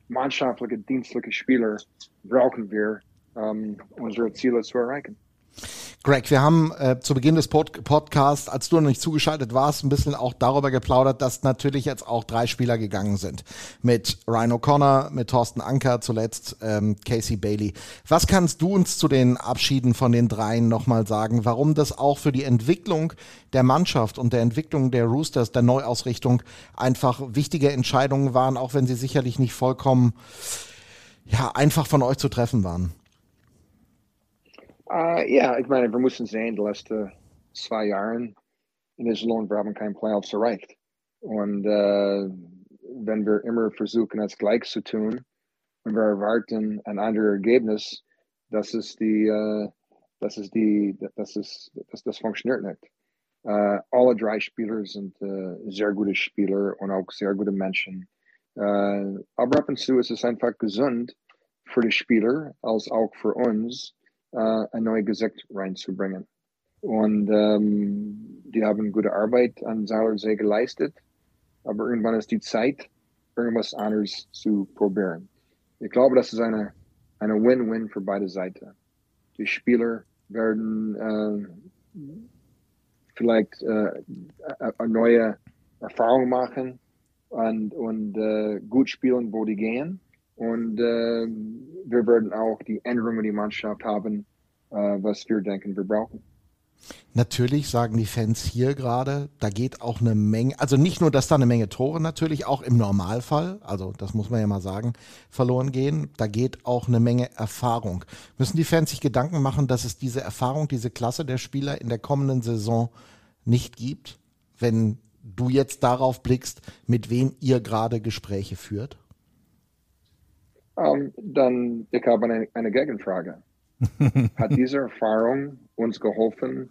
[SPEAKER 5] mannschaftliche, dienstliche Spieler brauchen wir, um unsere Ziele zu erreichen.
[SPEAKER 1] Greg, wir haben äh, zu Beginn des Pod Podcasts, als du noch nicht zugeschaltet warst, ein bisschen auch darüber geplaudert, dass natürlich jetzt auch drei Spieler gegangen sind. Mit Ryan O'Connor, mit Thorsten Anker, zuletzt ähm, Casey Bailey. Was kannst du uns zu den Abschieden von den dreien nochmal sagen? Warum das auch für die Entwicklung der Mannschaft und der Entwicklung der Roosters, der Neuausrichtung einfach wichtige Entscheidungen waren, auch wenn sie sicherlich nicht vollkommen ja, einfach von euch zu treffen waren?
[SPEAKER 5] Uh, ja, ich meine, wir müssen sehen, die letzten zwei Jahre in Iserlohn, wir haben keine Playoffs erreicht. Und uh, wenn wir immer versuchen, es gleich zu tun und wir erwarten ein anderes Ergebnis, das ist die, uh, das ist die, das ist, das, das funktioniert nicht. Uh, alle drei Spieler sind sehr gute Spieler und auch sehr gute Menschen. Aber ab und zu ist es einfach gesund für die Spieler als auch für uns, äh, ein neues Gesicht reinzubringen. Und ähm, die haben gute Arbeit an Seilersee geleistet, aber irgendwann ist die Zeit, irgendwas anderes zu probieren. Ich glaube, das ist eine eine Win-Win für beide Seiten. Die Spieler werden äh, vielleicht äh, eine neue Erfahrung machen und, und äh, gut spielen, wo die gehen. Und äh, wir werden auch die Änderungen die Mannschaft haben, äh, was wir denken, wir brauchen.
[SPEAKER 1] Natürlich sagen die Fans hier gerade, da geht auch eine Menge, also nicht nur, dass da eine Menge Tore natürlich auch im Normalfall, also das muss man ja mal sagen, verloren gehen, da geht auch eine Menge Erfahrung. Müssen die Fans sich Gedanken machen, dass es diese Erfahrung, diese Klasse der Spieler in der kommenden Saison nicht gibt, wenn du jetzt darauf blickst, mit wem ihr gerade Gespräche führt?
[SPEAKER 5] Um, dann, ich habe eine, eine Gegenfrage. Hat diese Erfahrung uns geholfen,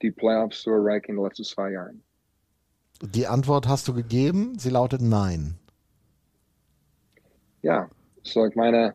[SPEAKER 5] die Playoffs zu erreichen in den letzten zwei Jahren?
[SPEAKER 1] Die Antwort hast du gegeben, sie lautet nein.
[SPEAKER 5] Ja, so ich meine,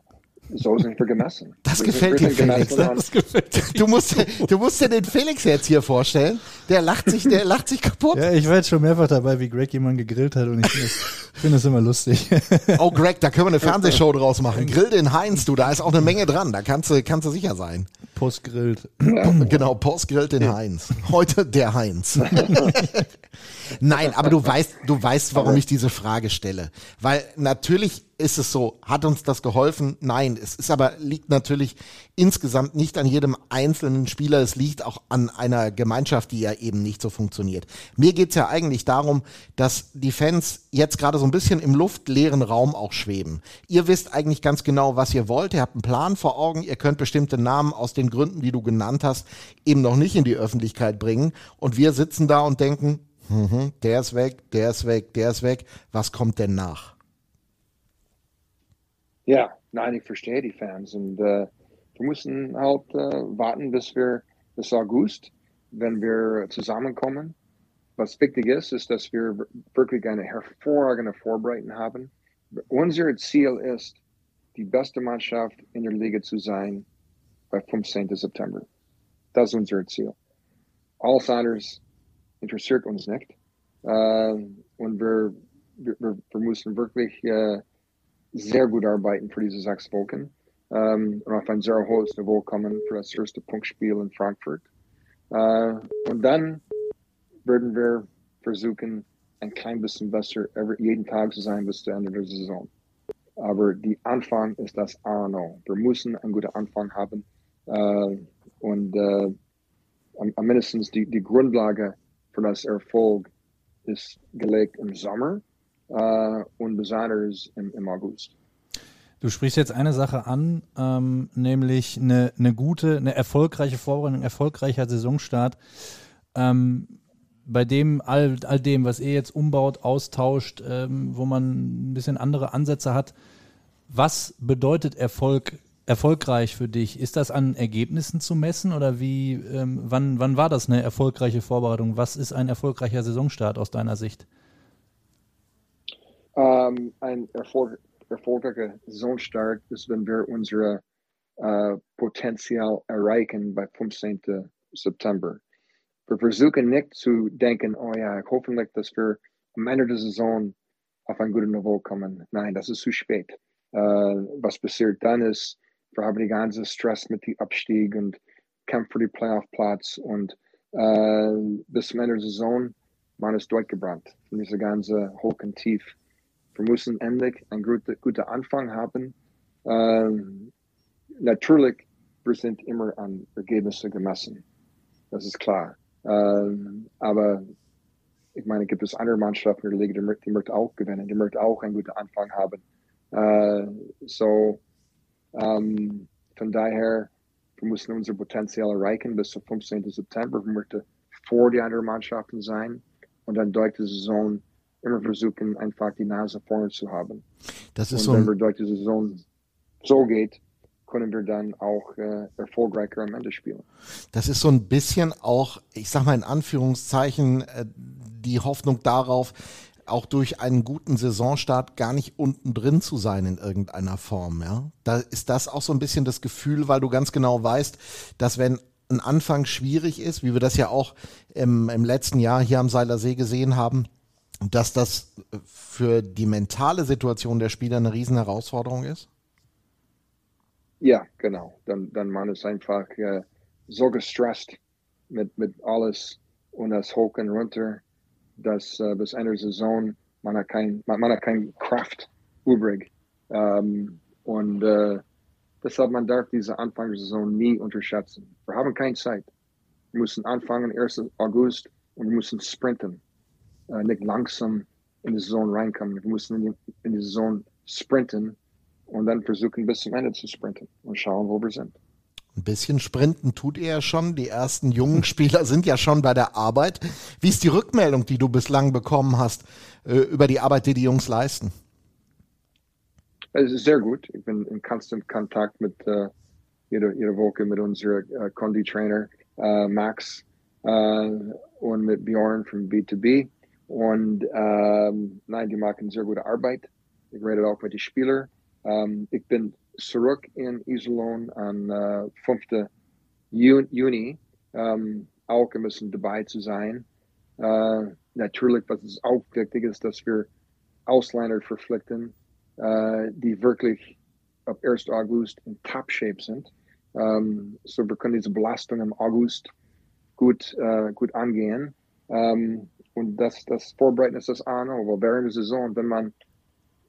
[SPEAKER 5] so sind wir gemessen.
[SPEAKER 1] Das
[SPEAKER 5] wir
[SPEAKER 1] gefällt dir, Felix. Ne? Das gefällt. Du, musst, du musst dir den Felix jetzt hier vorstellen. Der lacht sich, der lacht sich kaputt.
[SPEAKER 2] Ja, ich war jetzt schon mehrfach dabei, wie Greg jemanden gegrillt hat und ich finde das, find das immer lustig.
[SPEAKER 1] Oh, Greg, da können wir eine Fernsehshow draus machen. Grill den Heinz, du, da ist auch eine Menge dran. Da kannst du, kannst du sicher sein.
[SPEAKER 2] Postgrillt.
[SPEAKER 1] Genau, Postgrillt den Heinz. Heute der Heinz. Nein, aber du weißt, du weißt, warum ich diese Frage stelle. Weil natürlich ist es so, hat uns das geholfen? Nein, es ist aber, liegt natürlich insgesamt nicht an jedem einzelnen Spieler, es liegt auch an einer Gemeinschaft, die ja eben nicht so funktioniert. Mir geht's ja eigentlich darum, dass die Fans jetzt gerade so ein bisschen im luftleeren Raum auch schweben. Ihr wisst eigentlich ganz genau, was ihr wollt, ihr habt einen Plan vor Augen, ihr könnt bestimmte Namen aus den Gründen, die du genannt hast, eben noch nicht in die Öffentlichkeit bringen und wir sitzen da und denken, mhm, der ist weg, der ist weg, der ist weg, was kommt denn nach?
[SPEAKER 5] Ja, nein, ich verstehe die Fans und äh, wir müssen halt äh, warten, bis wir bis August, wenn wir zusammenkommen. Was wichtig ist, ist, dass wir wirklich eine hervorragende Vorbereitung haben. Unser Ziel ist, die beste Mannschaft in der Liga zu sein bei 15. September. Das ist unser Ziel. Alles anderes interessiert uns nicht. Äh, und wir, wir, wir müssen wirklich äh, sehr gut arbeiten für diese sechs Wochen ähm, und auf ein sehr hohes Niveau kommen für das erste Punktspiel in Frankfurt. Äh, und dann würden wir versuchen, ein klein bisschen besser jeden Tag zu sein bis zum Ende der Saison. Aber die Anfang ist das A und O. Wir müssen einen guten Anfang haben äh, und äh, am, am mindestens die, die Grundlage für das Erfolg ist gelegt im Sommer äh, und besonders im, im August.
[SPEAKER 2] Du sprichst jetzt eine Sache an, ähm, nämlich eine, eine gute, eine erfolgreiche Vorbereitung, ein erfolgreicher Saisonstart. Ähm, bei dem, all, all dem, was ihr jetzt umbaut, austauscht, ähm, wo man ein bisschen andere Ansätze hat, was bedeutet Erfolg, erfolgreich für dich? Ist das an Ergebnissen zu messen oder wie, ähm, wann, wann war das eine erfolgreiche Vorbereitung? Was ist ein erfolgreicher Saisonstart aus deiner Sicht?
[SPEAKER 5] Ähm, ein Erfolg, erfolgreicher Saisonstart ist, wenn wir unsere äh, Potenzial erreichen bei 15. September. Wir versuchen nicht zu denken, oh ja, hoffentlich, dass wir am Ende der Saison auf ein gutes Niveau kommen. Nein, das ist zu spät. Äh, was passiert dann ist, wir haben die ganze Stress mit dem Abstieg und Kampf für den Playoff-Platz und äh, bis zum Ende der Saison, man ist durchgebrannt von dieser ganze Hoch und Tief. Wir müssen endlich einen guten, guten Anfang haben. Äh, natürlich, wir sind immer an Ergebnisse gemessen. Das ist klar. Ähm, aber ich meine, gibt es andere Mannschaften in der Liga, die, die möchten auch gewinnen, die möchten auch einen guten Anfang haben. Äh, so, ähm, von daher, wir müssen unser Potenzial erreichen bis zum 15. September. Wir möchten vor die anderen Mannschaften sein und dann durch die Saison immer versuchen, einfach die Nase vorne zu haben.
[SPEAKER 1] Das ist
[SPEAKER 5] und
[SPEAKER 1] so
[SPEAKER 5] wenn wir durch die Saison so geht, können wir dann auch äh, erfolgreicher am Ende spielen.
[SPEAKER 1] das ist so ein bisschen auch, ich sag mal in Anführungszeichen, äh, die Hoffnung darauf, auch durch einen guten Saisonstart gar nicht unten drin zu sein in irgendeiner Form, ja. Da ist das auch so ein bisschen das Gefühl, weil du ganz genau weißt, dass wenn ein Anfang schwierig ist, wie wir das ja auch im, im letzten Jahr hier am Seiler See gesehen haben, dass das für die mentale Situation der Spieler eine riesen Herausforderung ist?
[SPEAKER 5] Ja, genau. Dann, dann man ist einfach äh, so gestresst mit, mit alles und das hoch und runter, dass äh, bis Ende der Saison man hat kein, man, man hat kein Kraft übrig. Ähm, und äh, deshalb man darf diese Anfang der Saison nie unterschätzen. Wir haben keine Zeit. Wir müssen anfangen 1. August und wir müssen sprinten. Äh, nicht langsam in die Saison reinkommen. Wir müssen in die, in die Saison sprinten und dann versuchen bis zum Ende zu sprinten und schauen, wo wir sind.
[SPEAKER 1] Ein bisschen sprinten tut ihr ja schon. Die ersten jungen Spieler sind ja schon bei der Arbeit. Wie ist die Rückmeldung, die du bislang bekommen hast äh, über die Arbeit, die die Jungs leisten?
[SPEAKER 5] Es ist sehr gut. Ich bin in konstant Kontakt mit äh, jeder, jeder Woche mit unserem äh, Condi-Trainer äh, Max äh, und mit Bjorn von B2B. Und ähm, nein, die machen sehr gute Arbeit. Ich rede auch mit den Spielern. Ähm, ich bin zurück in Iserlohn am äh, 5. Ju- Juni, ähm, auch ein bisschen dabei zu sein. Äh, natürlich, was es auch wichtig ist, dass wir Ausländer verpflichten, äh, die wirklich ab 1. August in Top-Shape sind. Ähm, so wir können diese Belastung im August gut, äh, gut angehen. Ähm, und das, das Vorbereiten ist das A und O, weil während der Saison, wenn man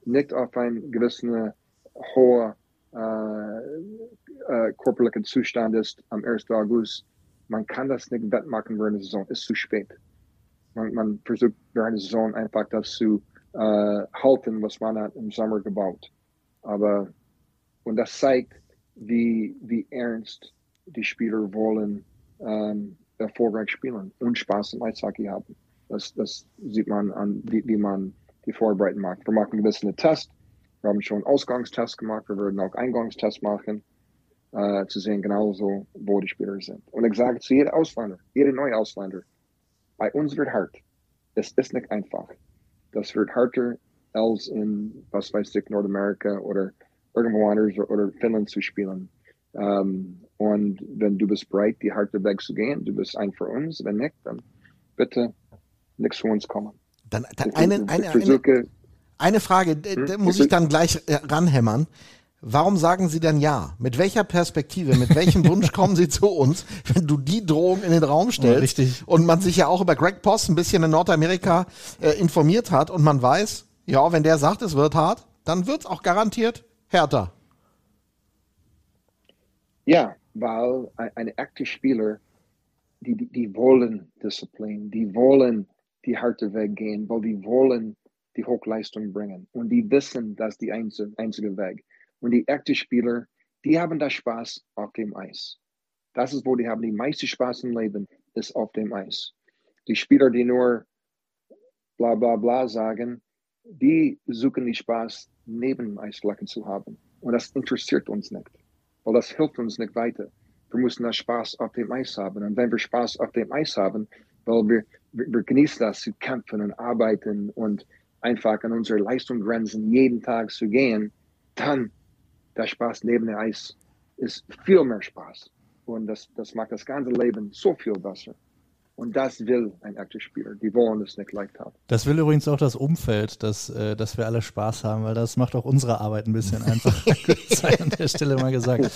[SPEAKER 5] nicht auf einen gewissen hohen äh, äh, körperlichen Zustand ist am 1. August, man kann das nicht wettmachen während der Saison, ist zu spät. Man, man versucht während der Saison einfach das zu äh, halten, was man hat im Sommer gebaut. Aber, und das zeigt, wie, wie ernst die Spieler wollen ähm, erfolgreich spielen und Spaß im Eishockey haben. Das, das sieht man an, wie, wie man die Vorbereitung macht. Wir machen gewisse Tests. Wir haben schon Ausgangstests gemacht. Wir würden auch Eingangstests machen, äh, zu sehen genauso, wo die Spieler sind. Und ich sage zu jedem Ausländer, jeder neue Ausländer, bei uns wird hart. Es ist nicht einfach. Das wird härter als in, was weiß ich, Nordamerika oder irgendwo anders oder, Finnland zu spielen. Ähm, und wenn du bist bereit, die harte Weg zu gehen, du bist ein für uns. Wenn nicht, dann bitte nichts zu uns kommen.
[SPEAKER 1] Dann, dann eine, eine, eine, eine Frage,
[SPEAKER 5] Hm?
[SPEAKER 1] muss ich dann gleich äh, ranhämmern. Warum sagen Sie denn ja? Mit welcher Perspektive, mit welchem Wunsch kommen Sie zu uns, wenn du die Drohung in den Raum stellst
[SPEAKER 2] richtig.
[SPEAKER 1] und man sich ja auch über Greg Post ein bisschen in Nordamerika äh, informiert hat und man weiß, ja, wenn der sagt, es wird hart, dann wird es auch garantiert härter.
[SPEAKER 5] Ja, weil ein, ein Spieler, die, die, die wollen Disziplin, die wollen die harte Weg gehen, weil die wollen die Hochleistung bringen. Und die wissen, das ist die einzige, einzige Weg. Und die echten Spieler, die haben da Spaß auf dem Eis. Das ist, wo die haben die meiste Spaß im Leben, ist auf dem Eis. Die Spieler, die nur bla bla bla sagen, die suchen die Spaß neben dem Eisflächen zu haben. Und das interessiert uns nicht weil das hilft uns nicht weiter. Wir müssen da Spaß auf dem Eis haben. Und wenn wir Spaß auf dem Eis haben, weil wir, wir, genießen das zu kämpfen und arbeiten und einfach an unsere Leistungsgrenzen jeden Tag zu gehen, dann der Spaß neben dem Eis ist viel mehr Spaß. Und das, das macht das ganze Leben so viel besser. Und das will ein echter Spieler. Die wollen es nicht leicht haben.
[SPEAKER 2] Das will übrigens auch das Umfeld, dass, äh, dass wir alle Spaß haben, weil das macht auch unsere Arbeit ein bisschen einfacher. sei an der Stelle mal gesagt.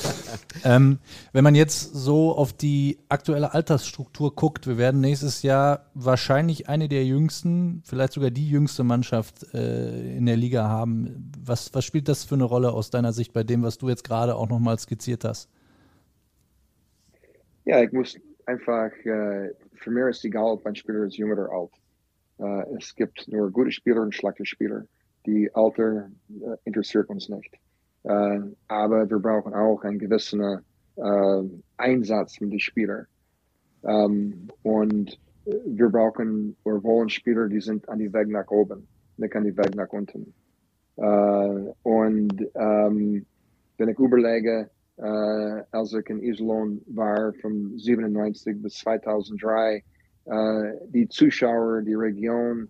[SPEAKER 2] Ähm, wenn man jetzt so auf die aktuelle Altersstruktur guckt, wir werden nächstes Jahr wahrscheinlich eine der jüngsten, vielleicht sogar die jüngste Mannschaft äh, in der Liga haben. Was, was spielt das für eine Rolle aus deiner Sicht bei dem, was du jetzt gerade auch nochmal skizziert hast?
[SPEAKER 5] Ja, ich muss einfach, äh, für mich ist egal, ob ein Spieler ist jung oder alt. Äh, es gibt nur gute Spieler und schlechte Spieler. Die Alter äh, interessiert uns nicht. Äh, aber wir brauchen auch einen gewissen äh, Einsatz von den Spielern. Ähm, und wir brauchen, wir wollen Spieler, die sind an die Weg nach oben, nicht an die Weg nach unten. Äh, und ähm, wenn ich überlege, äh, als ich in Iserlohn war, von 97 bis 2003, äh, die Zuschauer, die Region,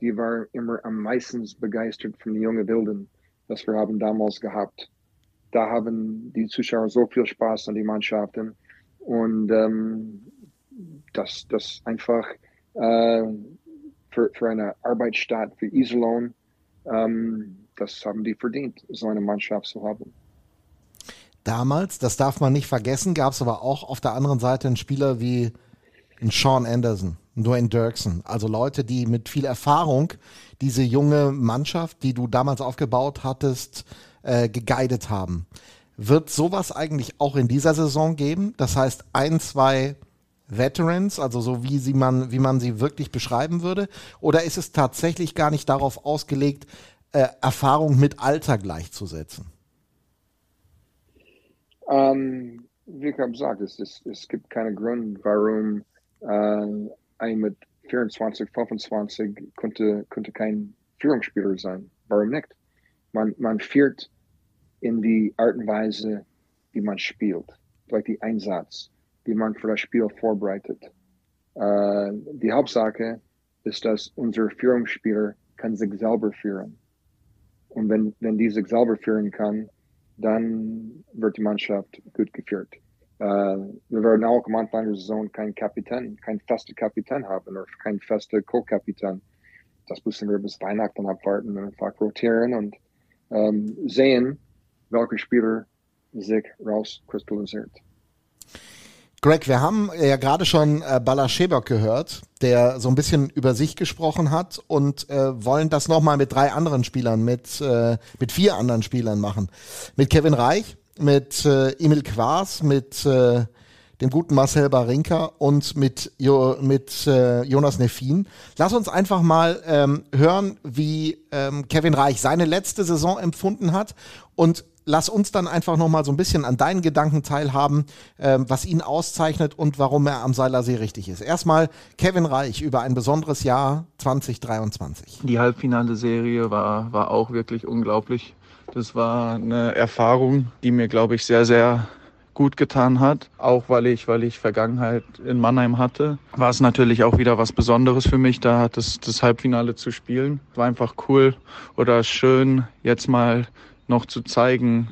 [SPEAKER 5] die war immer am meisten begeistert von den jungen Wilden, das wir haben damals gehabt. Da haben die Zuschauer so viel Spaß an die Mannschaften und ähm, das, das einfach äh, für, für eine Arbeitsstadt für Iserlohn, ähm, das haben die verdient, so eine Mannschaft zu haben.
[SPEAKER 1] Damals, das darf man nicht vergessen, gab es aber auch auf der anderen Seite einen Spieler wie einen Sean Anderson, einen Dwayne Dirksen. Also Leute, die mit viel Erfahrung diese junge Mannschaft, die du damals aufgebaut hattest, äh, geguidet haben. Wird sowas eigentlich auch in dieser Saison geben? Das heißt, ein, zwei Veterans, also so wie sie man, wie man sie wirklich beschreiben würde? Oder ist es tatsächlich gar nicht darauf ausgelegt, äh, Erfahrung mit Alter gleichzusetzen?
[SPEAKER 5] Ähm, wie ich gesagt, es, es, es gibt keinen Grund, warum äh, ein mit 24, 25 könnte, könnte kein Führungsspieler sein. Warum nicht? Man, man führt in die Art und Weise, wie man spielt, vielleicht die Einsatz, wie man für das Spiel vorbereitet. Äh, die Hauptsache ist, dass unser Führungsspieler kann sich selber führen. Und wenn, wenn die sich selber führen kann, dann wird die Mannschaft gut geführt. Äh, wir werden auch am Anfang der Saison keinen Kapitän, keinen festen Kapitän haben oder keinen festen Co-Kapitän. Das müssen wir bis Weihnachten abwarten und einfach rotieren und ähm, sehen, welcher Spieler sich rauskristallisiert.
[SPEAKER 1] Greg, wir haben ja gerade schon äh, Bala Schebok gehört, der so ein bisschen über sich gesprochen hat und äh, wollen das nochmal mit drei anderen Spielern, mit, äh, mit vier anderen Spielern machen. Mit Kevin Reich, mit äh, Emil Quas, mit äh, dem guten Marcel Barinka und mit, jo, mit äh, Jonas Neffin. Lass uns einfach mal ähm, hören, wie ähm, Kevin Reich seine letzte Saison empfunden hat und lass uns dann einfach noch mal so ein bisschen an deinen Gedanken teilhaben, ähm, was ihn auszeichnet und warum er am Seilersee richtig ist. Erstmal Kevin Reich über ein besonderes Jahr 2023.
[SPEAKER 8] Die Halbfinale-Serie war, war auch wirklich unglaublich. Das war eine Erfahrung, die mir, glaube ich, sehr, sehr gut getan hat. Auch weil ich, weil ich Vergangenheit in Mannheim hatte, war es natürlich auch wieder was Besonderes für mich, da das, das Halbfinale zu spielen. War einfach cool oder schön, jetzt mal noch zu zeigen,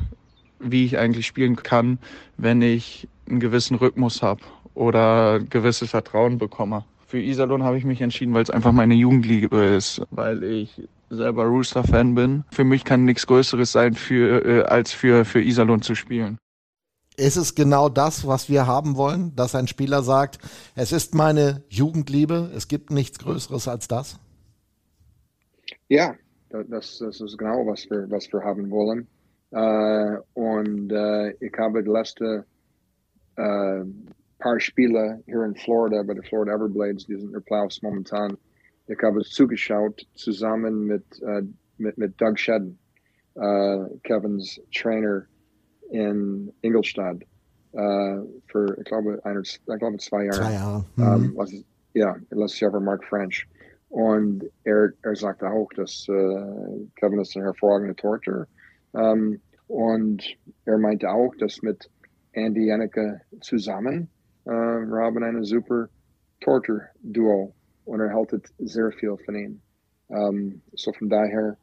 [SPEAKER 8] wie ich eigentlich spielen kann, wenn ich einen gewissen Rhythmus habe oder gewisses Vertrauen bekomme. Für Iserlohn habe ich mich entschieden, weil es einfach meine Jugendliebe ist, weil ich selber Rooster-Fan bin. Für mich kann nichts Größeres sein, für, äh, als für, für Iserlohn zu spielen.
[SPEAKER 1] Ist es genau das, was wir haben wollen, dass ein Spieler sagt, es ist meine Jugendliebe, es gibt nichts Größeres als das?
[SPEAKER 5] Ja, das, das ist genau, was wir, was wir haben wollen. Äh, und äh, ich habe die letzten äh, paar Spiele hier in Florida, bei den Florida Everblades, die sind in der Playoffs momentan, ich habe zugeschaut zusammen mit, äh, mit, mit Doug Shedden, äh, Kevins Trainer in Ingolstadt, äh, für, ich glaube, ein, ich glaube zwei Jahre.
[SPEAKER 1] Zwei Jahre.
[SPEAKER 5] Mhm. Um, ja, letztes Jahr war Mark French. Und er, er sagte auch, dass äh, Kevin ist ein hervorragender Torhüter. Ähm, und er meinte auch, dass mit Andy Janneke zusammen äh, haben eine super Torhüter-Duo und er hält sehr viel von ihm. Ähm, so von daher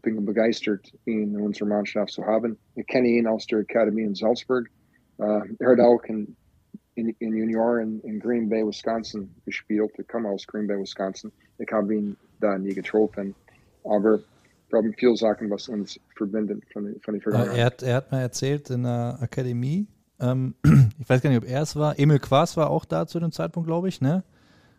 [SPEAKER 5] bin ich begeistert, ihn in unserer Mannschaft zu haben. Ich kenne ihn aus der Akademie in Salzburg. Äh, er hat auch in, in, in Junior in, Green Bay, Wisconsin gespielt. Ich komme aus Green Bay, Wisconsin. Ich habe ihn da nie getroffen. Aber wir haben viele Sachen, was uns verbindet von, von der Vergangenheit.
[SPEAKER 2] Er hat, er hat mir erzählt in der Akademie, ähm, ich weiß gar nicht, ob er es war, Emil Quas war auch da zu dem Zeitpunkt, glaube ich, ne?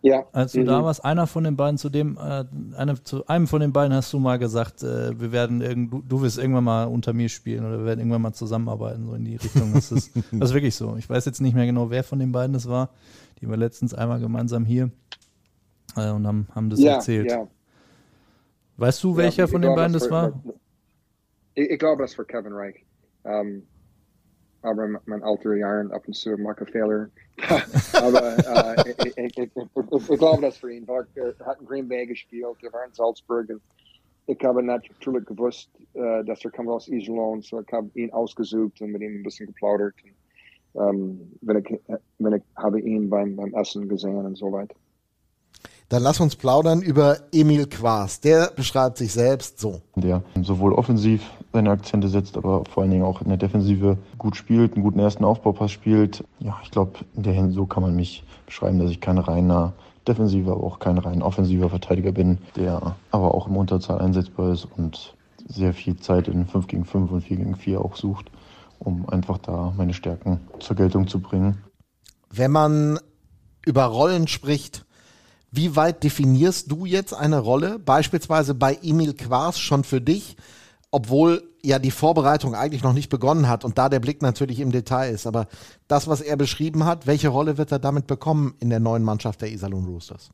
[SPEAKER 5] Ja.
[SPEAKER 2] Als du mhm. da warst, einer von den beiden, zu dem, äh, eine, zu einem von den beiden hast du mal gesagt, äh, wir werden irgend, du, du, wirst irgendwann mal unter mir spielen oder wir werden irgendwann mal zusammenarbeiten, so in die Richtung. Das ist, das ist wirklich so. Ich weiß jetzt nicht mehr genau, wer von den beiden das war. Die war letztens einmal gemeinsam hier äh, und haben, haben das ja, erzählt. Ja. Weißt du, welcher ja, von den beiden das, das war?
[SPEAKER 5] Ich, ich, glaube, das war Kevin Reich. Um, ähm, aber mein alter Jahren ab und zu mache Fehler. aber äh, ich, ich, ich, ich, glaube das für ihn. Er hat in Green Bay gespielt, er war in Salzburg. Und ich habe natürlich gewusst, äh, dass er kommt aus Iserlohn, so ich habe ihn ausgesucht und mit ihm ein bisschen geplaudert. Und, ähm, wenn ich, wenn ich habe ihn beim, beim Essen gesehen und so weiter.
[SPEAKER 1] Dann lass uns plaudern über Emil Quas. Der beschreibt sich selbst so.
[SPEAKER 9] Der sowohl offensiv seine Akzente setzt, aber vor allen Dingen auch in der Defensive gut spielt, einen guten ersten Aufbaupass spielt. Ja, ich glaube, in der Hinsicht so kann man mich beschreiben, dass ich kein reiner defensiver, aber auch kein rein offensiver Verteidiger bin, der aber auch im Unterzahl einsetzbar ist und sehr viel Zeit in 5 gegen 5 und 4 gegen 4 auch sucht, um einfach da meine Stärken zur Geltung zu bringen.
[SPEAKER 1] Wenn man über Rollen spricht, wie weit definierst du jetzt eine Rolle, beispielsweise bei Emil Quas schon für dich, obwohl ja die Vorbereitung eigentlich noch nicht begonnen hat und da der Blick natürlich im Detail ist. Aber das, was er beschrieben hat, welche Rolle wird er damit bekommen in der neuen Mannschaft der Iserlohn Roosters?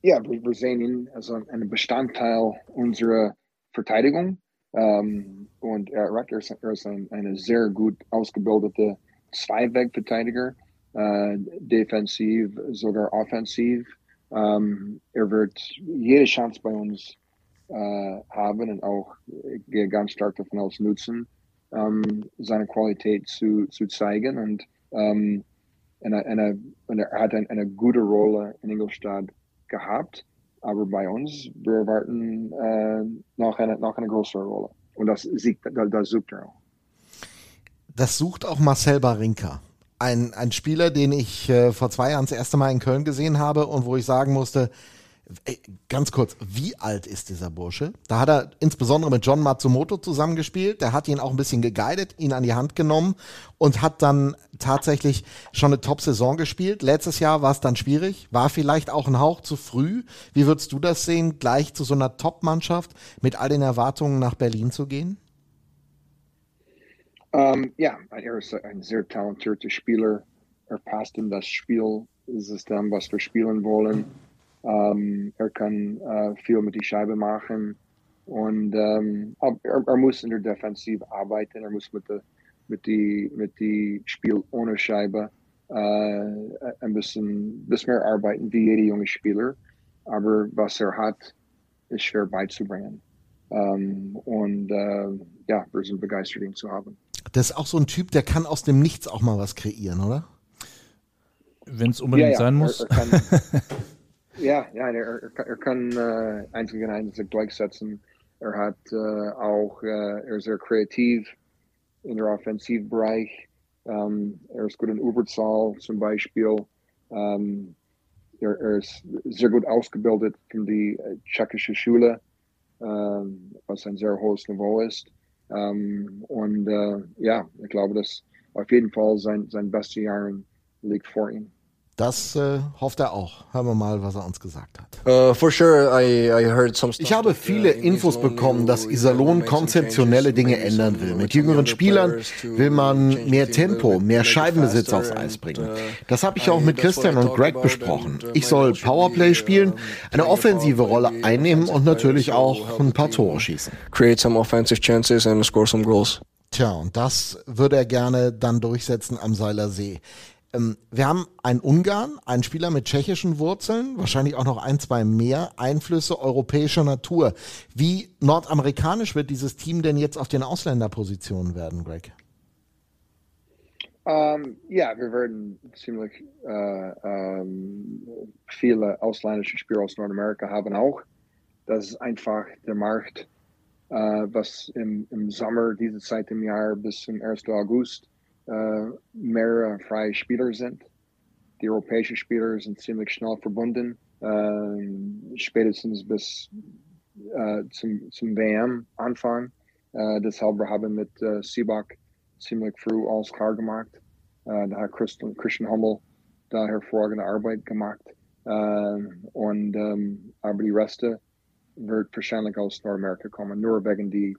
[SPEAKER 5] Ja, wir sehen ihn als einen Bestandteil unserer Verteidigung. Ähm, und er, er ist ein, eine sehr gut ausgebildete Zweiweg-Verteidiger äh, defensiv, sogar offensiv. Ähm, er wird jede Chance bei uns äh, haben und auch, ich gehe ganz stark davon aus, nutzen, ähm, seine Qualität zu, zu zeigen. Und, ähm, eine, eine, und er hat eine, eine gute Rolle in Ingolstadt gehabt. Aber bei uns, wir erwarten äh, noch, eine, noch eine größere Rolle. Und das, das, das sucht er auch.
[SPEAKER 1] Das sucht auch Marcel Barinka ein, ein Spieler, den ich äh, vor zwei Jahren das erste Mal in Köln gesehen habe und wo ich sagen musste, ey, ganz kurz, wie alt ist dieser Bursche? Da hat er insbesondere mit John Matsumoto zusammengespielt. Der hat ihn auch ein bisschen geguidet, ihn an die Hand genommen und hat dann tatsächlich schon eine Top-Saison gespielt. Letztes Jahr war es dann schwierig, war vielleicht auch ein Hauch zu früh. Wie würdest du das sehen, gleich zu so einer Top-Mannschaft mit all den Erwartungen nach Berlin zu gehen?
[SPEAKER 5] Um, ja, er ist ein sehr talentierter Spieler. Er passt in das Spielsystem, was wir spielen wollen. Um, er kann uh, viel mit die Scheibe machen und um, er, er, muss in der Defensive arbeiten. Er muss mit der mit die mit die Spiel ohne Scheibe uh, ein bisschen, bisschen mehr arbeiten wie jeder junge Spieler. Aber was er hat, ist schwer beizubringen. Um, und uh, ja, wir sind begeistert, ihn zu haben.
[SPEAKER 1] Das ist auch so ein Typ, der kann aus dem Nichts auch mal was kreieren, oder?
[SPEAKER 2] Wenn es unbedingt ja, ja. sein muss.
[SPEAKER 5] Er, er kann, ja, ja er, er kann äh, eins gegen eins durchsetzen. Er hat äh, auch, äh, er ist sehr kreativ in der Offensivbereich. Ähm, er ist gut in Überzahl zum Beispiel. Ähm, er, er, ist sehr gut ausgebildet von der äh, tschechischen Schule, ähm, was ein sehr hohes Niveau ist. Ähm, und äh, ja, ich glaube, dass auf jeden Fall sein, sein beste Jahr liegt vor ihm.
[SPEAKER 1] Das äh, hofft er auch. Hören wir mal, was er uns gesagt hat.
[SPEAKER 10] Uh,
[SPEAKER 1] ich habe viele uh, Infos bekommen, dass Iserlohn konzeptionelle Dinge ändern will. Mit jüngeren Spielern will man mehr Tempo, mehr Scheibenbesitz aufs Eis bringen. Uh, das habe ich auch mit Christian und Greg besprochen. Ich soll Powerplay spielen, eine offensive Rolle einnehmen und natürlich auch ein paar Tore schießen.
[SPEAKER 10] Create some offensive chances and score some goals.
[SPEAKER 1] Tja, und das würde er gerne dann durchsetzen am Seiler See. Ähm, wir haben einen Ungarn, einen Spieler mit tschechischen Wurzeln, wahrscheinlich auch noch ein, zwei mehr Einflüsse europäischer Natur. Wie nordamerikanisch wird dieses Team denn jetzt auf den Ausländerpositionen werden, Greg?
[SPEAKER 5] Um, ähm, ja, wir werden ziemlich uh, um, viele ausländische Spieler aus Nordamerika haben auch. das ist einfach der Markt, äh, was im, im Sommer, diese Zeit im Jahr bis zum 1. August, äh, mehrere freie Spieler sind. Die europäischen Spieler sind ziemlich schnell verbunden, äh, spätestens bis äh, zum, zum WM-Anfang. Äh, deshalb haben wir mit äh, Sibak ziemlich früh alles klar gemacht. Da hat Christian, Christian Hummel da hervorragende Arbeit gemacht. Und ähm, aber die Reste wird wahrscheinlich aus Nordamerika kommen, nur wegen die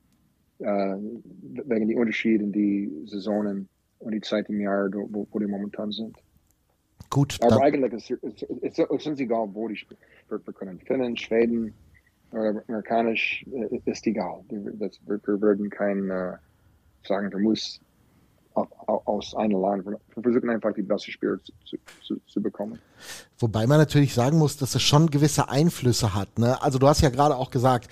[SPEAKER 5] wegen die Unterschiede in die Saisonen und die Zeit im Jahr, wo, wo die momentan sind.
[SPEAKER 1] Gut.
[SPEAKER 5] Aber eigentlich ist es ist egal, wo die spielen. Wir, wir können Finnen, Schweden oder Amerikanisch, äh, ist egal. Das, wir, wir würden kein äh, sagen, wir muss aus einem Land. Wir versuchen einfach die beste Spieler zu, zu, zu, bekommen.
[SPEAKER 1] Wobei man natürlich sagen muss, dass es schon gewisse Einflüsse hat. Ne? Also du hast ja gerade auch gesagt,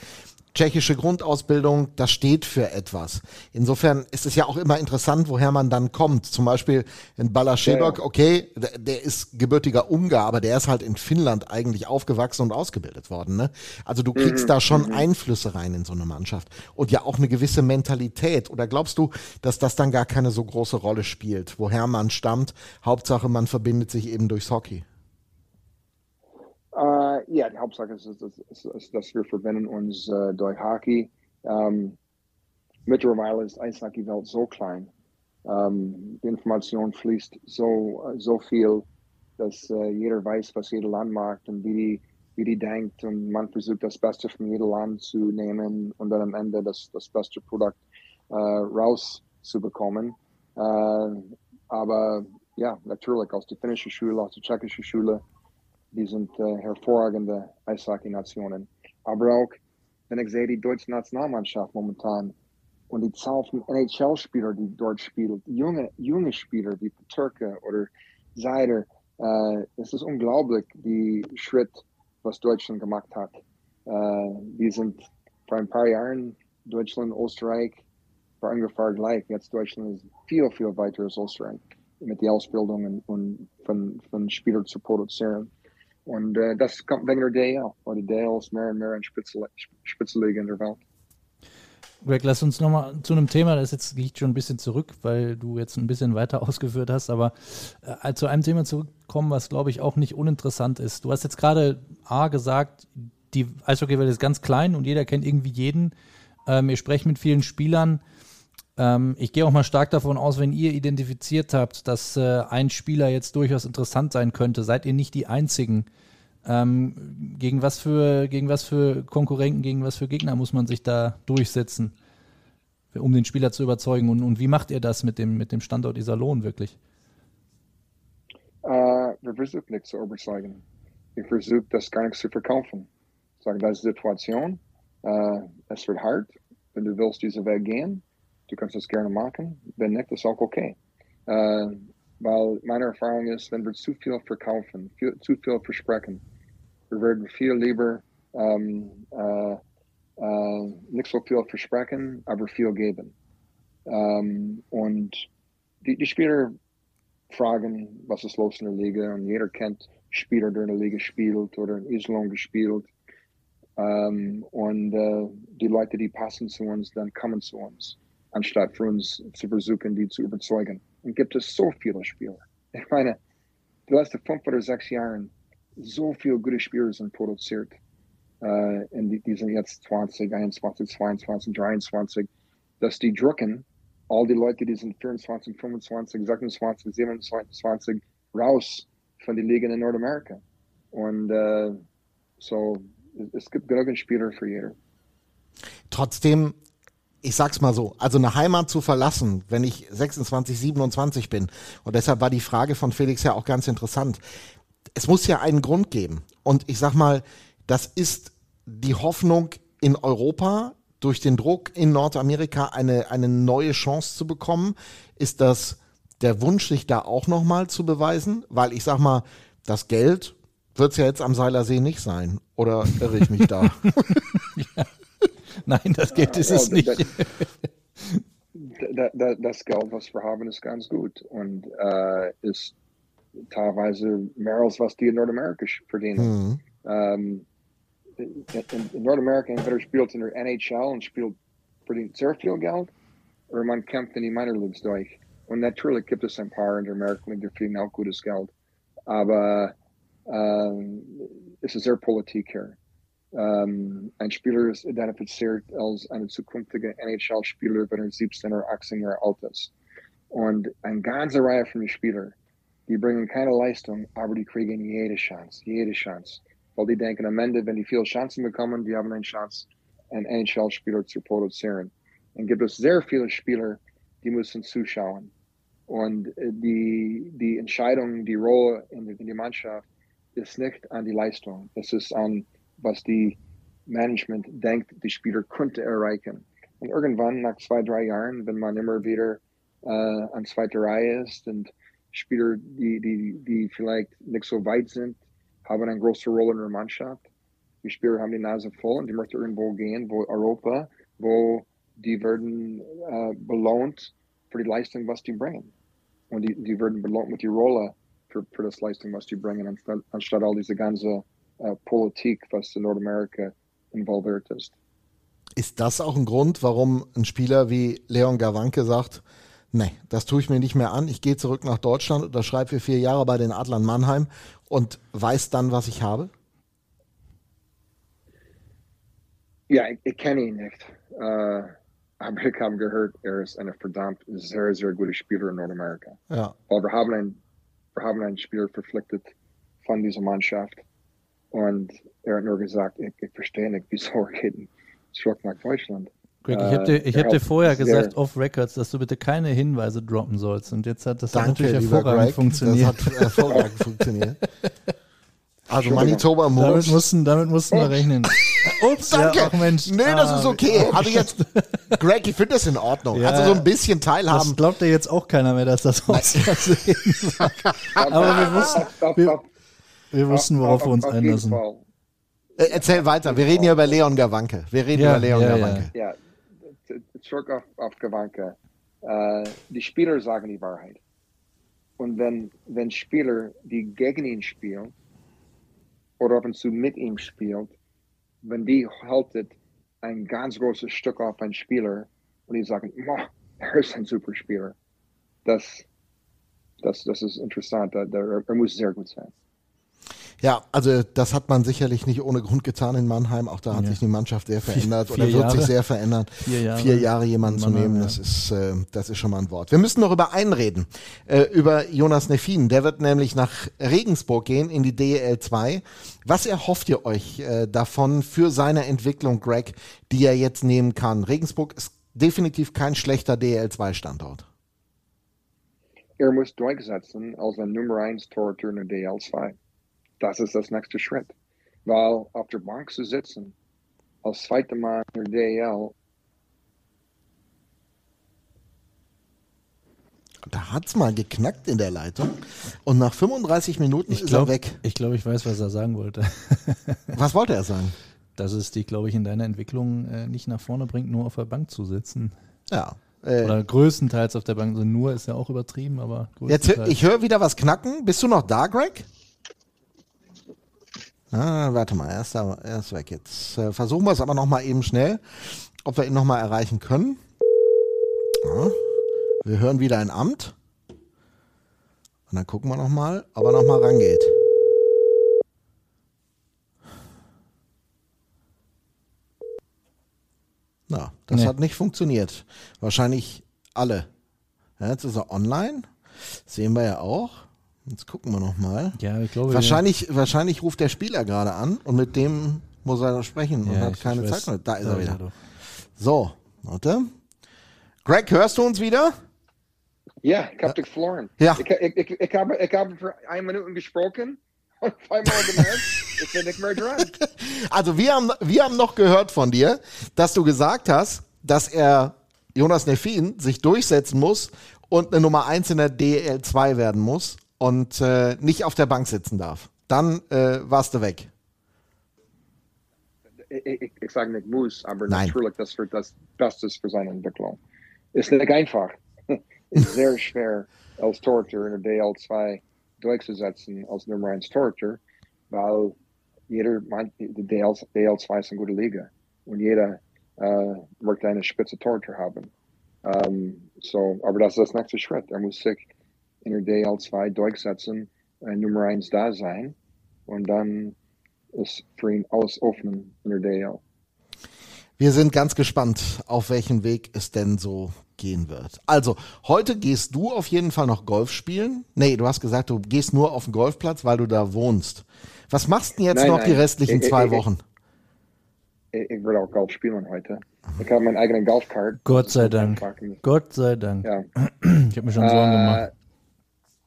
[SPEAKER 1] tschechische Grundausbildung, das steht für etwas. Insofern ist es ja auch immer interessant, woher man dann kommt. Zum Beispiel in Balaschebok, ja, ja. okay, der ist gebürtiger Ungar, aber der ist halt in Finnland eigentlich aufgewachsen und ausgebildet worden. Ne? Also du kriegst mhm. da schon mhm. Einflüsse rein in so eine Mannschaft und ja auch eine gewisse Mentalität. Oder glaubst du, dass das dann gar keine so große Rolle spielt, woher man stammt? Hauptsache, man verbindet sich eben durchs Hockey.
[SPEAKER 5] Uh, ja, die Hauptsache ist, ist, ist, ist, dass wir verbinden uns uh, durch Hockey. Um, mittlerweile ist Eishockey-Welt so klein. Um, die Information fließt so, so viel, dass uh, jeder weiß, was jeder Land macht und wie die, wie die denkt. Und man versucht, das Beste von jedem Land zu nehmen und dann am Ende das, das beste Produkt rauszubekommen. aber ja, natürlich, aus der finnischen Schule, aus der tschechischen Schule, die sind äh, hervorragende Eishockey-Nationen. Aber auch, wenn ich sehe, die deutsche Nationalmannschaft momentan und die Zahl von NHL-Spielern, die dort spielen, junge, junge Spieler wie Peterka oder Seider, äh, es ist unglaublich, die Schritt, was Deutschland gemacht hat. Äh, wir sind vor ein paar Jahren Deutschland, Österreich war ungefähr gleich. Jetzt Deutschland ist viel, viel weiter als Österreich mit der Ausbildung und, und von, von Spielern zu produzieren. Und äh, das kommt wegen der DL, weil die DL ist mehr und mehr ein Spitzenliga in der Welt.
[SPEAKER 2] Greg, lass uns nochmal zu einem Thema, das jetzt liegt schon ein bisschen zurück, weil du jetzt ein bisschen weiter ausgeführt hast, aber äh, zu einem Thema zurückkommen, was glaube ich auch nicht uninteressant ist. Du hast jetzt gerade A gesagt, die Eishockey-Welt ist ganz klein und jeder kennt irgendwie jeden. Ähm, ihr sprecht mit vielen Spielern. Ähm, ich gehe auch mal stark davon aus, wenn ihr identifiziert habt, dass äh, ein Spieler jetzt durchaus interessant sein könnte, seid ihr nicht die Einzigen. Ähm, gegen, was für, gegen was für Konkurrenten, gegen was für Gegner muss man sich da durchsetzen, um den Spieler zu überzeugen? Und, und wie macht ihr das mit dem, mit dem Standort Iserlohn wirklich?
[SPEAKER 5] Uh, wir versuchen nichts zu überzeugen. Wir versuchen das gar nicht zu verkaufen. Sagen, das ist die Situation. Uh, es wird hart. Wenn du willst diesen Weg gehen, du kannst das gerne machen. Wenn nicht, ist auch okay. Äh, weil meine Erfahrung ist, wenn wir zu viel verkaufen, viel, zu viel versprechen, wir werden viel lieber ähm, äh, äh, nicht so viel versprechen, aber viel geben. Ähm, und die, die Spieler fragen, was ist los in der Liga und jeder kennt Spieler, der in der Liga spielt oder in Islon gespielt. Um, und uh, die Leute, die passen zu uns, dann kommen zu uns anstatt für uns zu versuchen, die zu überzeugen. Und gibt es so viele Spieler. Ich meine, die letzten fünf oder sechs Jahre so viele gute Spieler sind produziert. Uh, und die, die, sind jetzt 20, 21, 22, 23, dass die drucken, all die Leute, die sind 24, 25, 26, 27, raus von der Liga in Nordamerika. Und uh, so, es gibt genug Spieler für jeder.
[SPEAKER 1] Trotzdem ich sag's mal so, also eine Heimat zu verlassen, wenn ich 26, 27 bin, und deshalb war die Frage von Felix ja auch ganz interessant. Es muss ja einen Grund geben. Und ich sag mal, das ist die Hoffnung in Europa, durch den Druck in Nordamerika eine, eine neue Chance zu bekommen. Ist das der Wunsch, sich da auch nochmal zu beweisen? Weil ich sag mal, das Geld wird es ja jetzt am Seilersee nicht sein. Oder irre ich mich da?
[SPEAKER 2] ja. Nein, das Geld ist es nicht.
[SPEAKER 5] das Geld, was wir haben, ist ganz gut und äh, ist teilweise mehr als was die in Nordamerika verdienen. Mhm. Ähm, in, in Nordamerika entweder spielt in der NHL und spielt verdient sehr viel Geld oder man kämpft in die Minor Leagues durch. Und natürlich gibt es ein paar in der Amerika, die verdienen auch gutes Geld. Aber ähm, es ist sehr Politik hier. Ähm, ein Spieler ist identifiziert als ein zukünftiger NHL-Spieler, wenn er 17 oder 18 Jahre alt ist. Und eine ganze Reihe von Spielern, die bringen keine Leistung, aber die kriegen jede Chance, jede Chance. Weil die denken am Ende, wenn die viele Chancen bekommen, die haben eine Chance, einen NHL-Spieler zu produzieren. Dann gibt es sehr viele Spieler, die müssen zuschauen. Und äh, die, die Entscheidung, die Rolle in, in die Mannschaft ist nicht an die Leistung. Es ist an, was die Management denkt, die Spieler könnte erreichen. Und irgendwann, nach zwei, drei Jahren, wenn man immer wieder äh, an zweiter Reihe ist und Spieler, die, die, die vielleicht nicht so weit sind, haben eine große Rolle in der Mannschaft. Die Spieler haben die Nase voll und die möchten irgendwo gehen, wo Europa, wo die werden äh, belohnt für die Leistung, was die bringen. Und die, die werden belohnt mit der Rolle für, für das Leistung, was die bringen, anstatt, anstatt all diese ganze äh, Politik, was in Nordamerika involviert ist.
[SPEAKER 1] Ist das auch ein Grund, warum ein Spieler wie Leon Gawanke sagt, nee, das tue ich mir nicht mehr an, ich gehe zurück nach Deutschland, unterschreibe für vier Jahre bei den Adlern Mannheim und weiß dann, was ich habe?
[SPEAKER 5] Ja, ich, ich kenne ihn nicht. Äh, aber ich habe gehört, er ist ein verdammt sehr, sehr guter Spieler in Nordamerika.
[SPEAKER 1] Ja.
[SPEAKER 5] Weil wir haben einen, wir haben einen Spieler verpflichtet von dieser Mannschaft und er hat nur gesagt, ich, ich verstehe nicht, wieso geht zurück nach Deutschland.
[SPEAKER 2] Greg, ich habe dir, ich hab dir vorher gesagt, off Records, dass du bitte keine Hinweise droppen sollst. Und jetzt hat das
[SPEAKER 1] Danke,
[SPEAKER 2] natürlich hervorragend
[SPEAKER 1] Greg,
[SPEAKER 2] funktioniert.
[SPEAKER 1] Das hat hervorragend funktioniert. Also Manitoba
[SPEAKER 2] damit
[SPEAKER 1] Moose.
[SPEAKER 2] mussten, damit mussten wir rechnen. Ups,
[SPEAKER 1] Danke.
[SPEAKER 2] Ja, Mensch.
[SPEAKER 1] nee, das
[SPEAKER 2] Ah,
[SPEAKER 1] ist okay.
[SPEAKER 2] oh,
[SPEAKER 1] Also jetzt, Greg, ich finde das in Ordnung.
[SPEAKER 2] Ja.
[SPEAKER 1] also so ein bisschen
[SPEAKER 2] Das
[SPEAKER 1] teilhaben.
[SPEAKER 2] glaubt ja jetzt auch keiner mehr, dass das aus Versehen war. Aber wir wussten, wir wussten worauf wir uns
[SPEAKER 5] auf
[SPEAKER 2] einlassen.
[SPEAKER 1] Äh, erzähl weiter. Wir reden hier über Leon Gawanke. Wir reden
[SPEAKER 2] Ja,
[SPEAKER 1] über Leon
[SPEAKER 2] ja, ja.
[SPEAKER 1] Gawanke.
[SPEAKER 5] Ja, zurück auf, auf Gawanke. Äh, die Spieler sagen die Wahrheit. Und wenn, wenn Spieler, die gegen ihn spielen, oder ab und zu mit ihm spielt, wenn die haltet ein ganz großes Stück auf einen Spieler und die sagen, "Moah, er ist ein super Spieler. Das, das, das ist interessant. Da- da- Er muss sehr gut sein.
[SPEAKER 1] Ja, also das hat man sicherlich nicht ohne Grund getan in Mannheim. Auch da hat
[SPEAKER 2] Ja.
[SPEAKER 1] sich die Mannschaft sehr verändert
[SPEAKER 2] vier
[SPEAKER 1] oder wird
[SPEAKER 2] Jahre.
[SPEAKER 1] sich sehr verändern.
[SPEAKER 2] Vier Jahre.
[SPEAKER 1] Vier Jahre jemanden zu nehmen,
[SPEAKER 2] ja.
[SPEAKER 1] das ist, äh, das ist schon mal ein Wort. Wir müssen noch über einen reden, äh, über Jonas Neffin. Der wird nämlich nach Regensburg gehen in die DEL 2. Was erhofft ihr euch äh, davon für seine Entwicklung, Greg, die er jetzt nehmen kann? Regensburg ist definitiv kein schlechter DEL 2 Standort.
[SPEAKER 5] Er muss durchsetzen als ein Nummer 1 Torhüter in der DL2. Das ist das nächste Schritt. Weil auf der Bank zu sitzen, als zweiter Mann in der DL,
[SPEAKER 1] Da hat's mal geknackt in der Leitung und nach 35 Minuten
[SPEAKER 2] Ich
[SPEAKER 1] ist
[SPEAKER 2] glaube,
[SPEAKER 1] er weg.
[SPEAKER 2] ich, glaub, ich weiß, was er sagen wollte.
[SPEAKER 1] Was wollte er sagen?
[SPEAKER 2] Dass es dich, glaube ich, in deiner Entwicklung äh, nicht nach vorne bringt, nur auf der Bank zu sitzen.
[SPEAKER 1] Ja. Äh,
[SPEAKER 2] Oder größtenteils auf der Bank. Also nur ist ja auch übertrieben, aber
[SPEAKER 1] Jetzt, ich höre wieder was knacken. Bist du noch da, Greg? Ah, warte mal, er ist, da, er ist weg. Jetzt äh, versuchen wir es aber noch mal eben schnell, ob wir ihn noch mal erreichen können. Ja, wir hören wieder ein Amt. Und dann gucken wir noch mal, ob er noch mal rangeht. Na, das
[SPEAKER 2] Nee.
[SPEAKER 1] hat nicht funktioniert. Wahrscheinlich alle. Ja, jetzt ist er online. Sehen wir ja auch. Jetzt gucken wir noch mal.
[SPEAKER 2] ja, ich glaube,
[SPEAKER 1] Wahrscheinlich, wahrscheinlich ruft der Spieler gerade an und mit dem muss er sprechen und
[SPEAKER 2] ja,
[SPEAKER 1] hat keine
[SPEAKER 2] weiß,
[SPEAKER 1] Zeit mehr. Da ist er wieder. So, warte. Greg, hörst du uns wieder?
[SPEAKER 5] ja, ich habe dich verloren.
[SPEAKER 1] Ja.
[SPEAKER 5] Ich, ich, ich, ich, habe, ich habe für eine Minute gesprochen und zweimal gemerkt, ich bin nicht mehr dran.
[SPEAKER 1] Also wir haben, wir haben noch gehört von dir, dass du gesagt hast, dass er Jonas Neffin sich durchsetzen muss und eine Nummer 1 in der DL2 werden muss und äh, nicht auf der Bank sitzen darf. Dann äh, warst du weg.
[SPEAKER 5] ich, ich, sage nicht muss, aber
[SPEAKER 1] Nein.
[SPEAKER 5] natürlich, das wird das Beste für seine Entwicklung. Ist nicht einfach. Ist sehr schwer, als Torhüter in der DL2 durchzusetzen als Nummer 1 Torhüter, weil jeder meint, die DL, DL2 ist eine gute Liga und jeder äh, wird eine spitze Tor zu haben. Ähm, so, aber das ist das nächste Schritt. Er muss sich in der DL2 durchsetzen, äh, Nummer 1 da sein und dann ist für ihn alles offen in der DL.
[SPEAKER 1] Wir sind ganz gespannt, auf welchen Weg es denn so gehen wird. Also, heute gehst du auf jeden Fall noch Golf spielen. Nee, du hast gesagt, du gehst nur auf den Golfplatz, weil du da wohnst. Was machst du denn jetzt
[SPEAKER 5] Nein,
[SPEAKER 1] noch
[SPEAKER 5] nein.
[SPEAKER 1] die restlichen
[SPEAKER 5] Ich-
[SPEAKER 1] zwei
[SPEAKER 5] ich-
[SPEAKER 1] Wochen?
[SPEAKER 5] Ich, ich werde auch Golf spielen heute. Ich habe meinen eigenen Golfkart.
[SPEAKER 2] Gott sei Dank. Gott sei Dank.
[SPEAKER 5] Ja.
[SPEAKER 2] Ich habe mir schon Sorgen gemacht.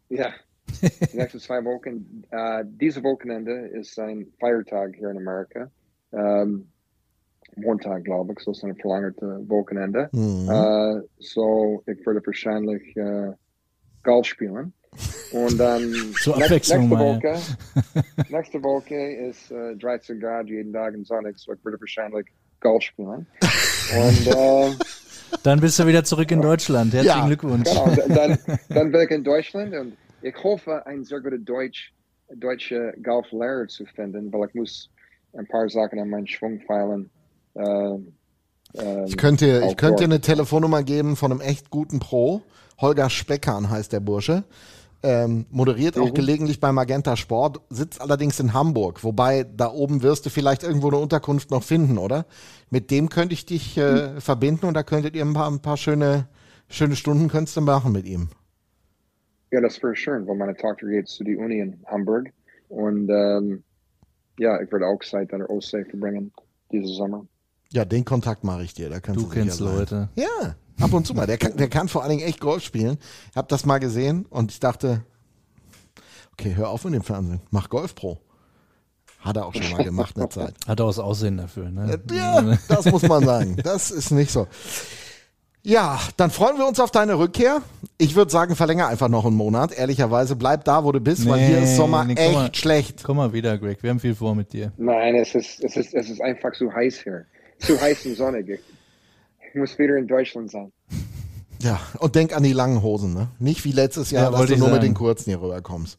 [SPEAKER 5] Ja, nächsten zwei Wochen. Äh, uh, diese Wochenende ist ein Feiertag hier in Amerika. Ähm, Montag, glaube ich, so ist ein verlängerte Wochenende.
[SPEAKER 1] Mhm.
[SPEAKER 5] Äh, so, ich würde wahrscheinlich äh, Golf spielen. Und dann
[SPEAKER 2] Zur
[SPEAKER 5] näch-
[SPEAKER 2] Abwechslung
[SPEAKER 5] nächste Woche, nächste Woche ist äh, 13 Grad jeden Tag in sonnig, so ich würde wahrscheinlich Golf spielen. Und äh,
[SPEAKER 2] Dann bist du wieder zurück in Deutschland. Herzlichen
[SPEAKER 1] Ja,
[SPEAKER 2] Glückwunsch.
[SPEAKER 5] Genau, dann, dann bin ich in Deutschland und ich hoffe, einen sehr guten Deutsch, deutsche Golflehrer zu finden, weil ich muss ein paar Sachen an meinen Schwung feilen. Ähm, ähm,
[SPEAKER 1] Ich könnte, ich könnte eine Telefonnummer geben von einem echt guten Pro. Holger Speckern heißt der Bursche. Ähm, moderiert auch
[SPEAKER 5] Mhm.
[SPEAKER 1] gelegentlich bei Magenta Sport, sitzt allerdings in Hamburg. Wobei da oben wirst du vielleicht irgendwo eine Unterkunft noch finden, oder? Mit dem könnte ich dich äh, verbinden und da könntet ihr ein paar, ein paar schöne, schöne Stunden könntest du machen mit ihm.
[SPEAKER 5] Ja, das wäre schön, weil meine Tochter geht zu die Uni in Hamburg und ähm, ja, ich würde auch Zeit an der Ostsee verbringen diesen Sommer.
[SPEAKER 1] Ja, den Kontakt mache ich dir. Da kannst
[SPEAKER 2] Du
[SPEAKER 1] du,
[SPEAKER 2] kennst. Leute.
[SPEAKER 1] Ja, ab und zu mal. Der kann, der kann vor allen Dingen echt Golf spielen. Ich habe das mal gesehen und ich dachte, okay, hör auf mit dem Fernsehen. Mach Golf Pro. Hat er auch schon mal gemacht eine Zeit.
[SPEAKER 2] Hat auch das Aussehen dafür. Ne?
[SPEAKER 1] Ja, das muss man sagen. Das ist nicht so. Ja, dann freuen wir uns auf deine Rückkehr. Ich würde sagen, verlängere einfach noch einen Monat. Ehrlicherweise bleib da, wo du bist, weil hier ist Sommer
[SPEAKER 2] Nee, nee,
[SPEAKER 1] echt
[SPEAKER 2] mal.
[SPEAKER 1] schlecht.
[SPEAKER 2] Komm mal wieder, Greg. Wir haben viel vor mit dir.
[SPEAKER 5] Nein, es ist, es ist, es ist einfach zu heiß hier. Zu heiß und sonnig. Muss wieder in Deutschland sein.
[SPEAKER 1] Ja, und denk an die langen Hosen, ne? Nicht wie letztes Jahr,
[SPEAKER 2] Ja,
[SPEAKER 1] dass du nur mit
[SPEAKER 2] sagen.
[SPEAKER 1] den kurzen hier rüberkommst.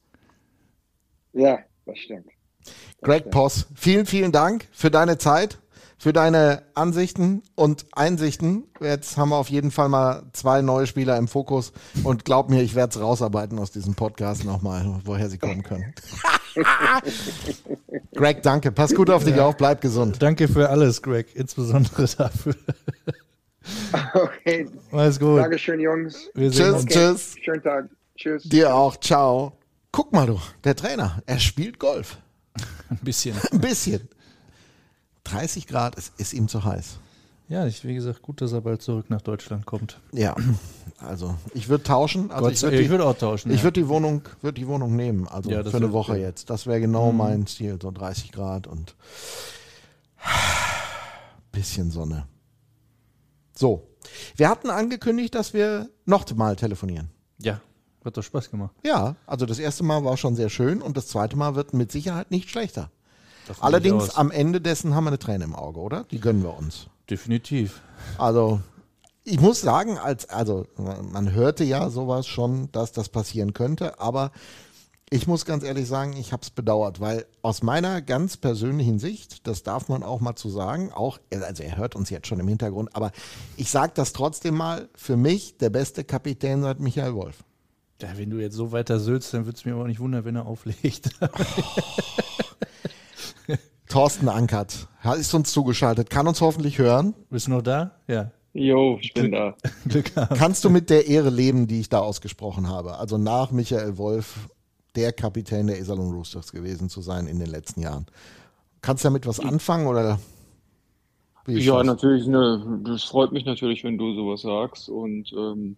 [SPEAKER 5] Ja, das stimmt.
[SPEAKER 1] Greg Poss, vielen, vielen Dank für deine Zeit, für deine Ansichten und Einsichten. Jetzt haben wir auf jeden Fall mal zwei neue Spieler im Fokus und glaub mir, ich werde es rausarbeiten aus diesem Podcast nochmal, woher sie kommen können. Greg, danke. Pass gut auf dich auf, bleib gesund.
[SPEAKER 2] Danke für alles, Greg. Insbesondere dafür.
[SPEAKER 5] Okay,
[SPEAKER 2] Mach's gut.
[SPEAKER 5] Dankeschön, Jungs.
[SPEAKER 2] Wir sehen
[SPEAKER 1] Tschüss,
[SPEAKER 2] uns.
[SPEAKER 1] tschüss.
[SPEAKER 5] Schönen Tag. Tschüss.
[SPEAKER 1] Dir auch. Ciao. Guck mal du, der Trainer, er spielt Golf.
[SPEAKER 2] Ein bisschen.
[SPEAKER 1] Ein bisschen. 30 Grad, es ist ihm zu heiß.
[SPEAKER 2] Ja, ich, wie gesagt, gut, dass er bald zurück nach Deutschland kommt.
[SPEAKER 1] Ja, also ich würde tauschen. Also
[SPEAKER 2] Gott
[SPEAKER 1] ich würde
[SPEAKER 2] ich würde auch tauschen,
[SPEAKER 1] Ich
[SPEAKER 2] ja.
[SPEAKER 1] würde die Wohnung, würde die Wohnung nehmen. Also
[SPEAKER 2] Ja,
[SPEAKER 1] für eine Woche
[SPEAKER 2] ja.
[SPEAKER 1] jetzt. Das wäre genau
[SPEAKER 2] Mhm.
[SPEAKER 1] mein Stil. So 30 Grad und bisschen Sonne. So, wir hatten angekündigt, dass wir noch mal telefonieren.
[SPEAKER 2] Ja, hat doch Spaß gemacht.
[SPEAKER 1] Ja, also das erste Mal war schon sehr schön und das zweite Mal wird mit Sicherheit nicht schlechter. Allerdings am Ende dessen haben wir eine Träne im Auge, oder? Die gönnen wir uns.
[SPEAKER 2] Definitiv.
[SPEAKER 1] Also, ich muss sagen, als, also man hörte ja sowas schon, dass das passieren könnte, aber ich muss ganz ehrlich sagen, ich habe es bedauert, weil aus meiner ganz persönlichen Sicht, das darf man auch mal zu sagen, auch, also er hört uns jetzt schon im Hintergrund, aber ich sage das trotzdem mal, für mich der beste Kapitän seit Michael Wolf.
[SPEAKER 2] Ja, wenn du jetzt so weiter sülzt, dann würde es mir aber auch nicht wundern, wenn er auflegt.
[SPEAKER 1] Thorsten Ankert ist uns zugeschaltet, kann uns hoffentlich hören.
[SPEAKER 2] Bist du noch da? Ja.
[SPEAKER 11] Jo, ich bin da.
[SPEAKER 2] Glück haben.
[SPEAKER 1] Kannst du mit der Ehre leben, die ich da ausgesprochen habe? Also nach Michael Wolf der Kapitän der Iserlohn Roosters gewesen zu sein in den letzten Jahren. Kannst du damit was anfangen oder?
[SPEAKER 11] Ja,
[SPEAKER 1] das?
[SPEAKER 11] natürlich, ne, das freut mich natürlich, wenn du sowas sagst. Und ähm,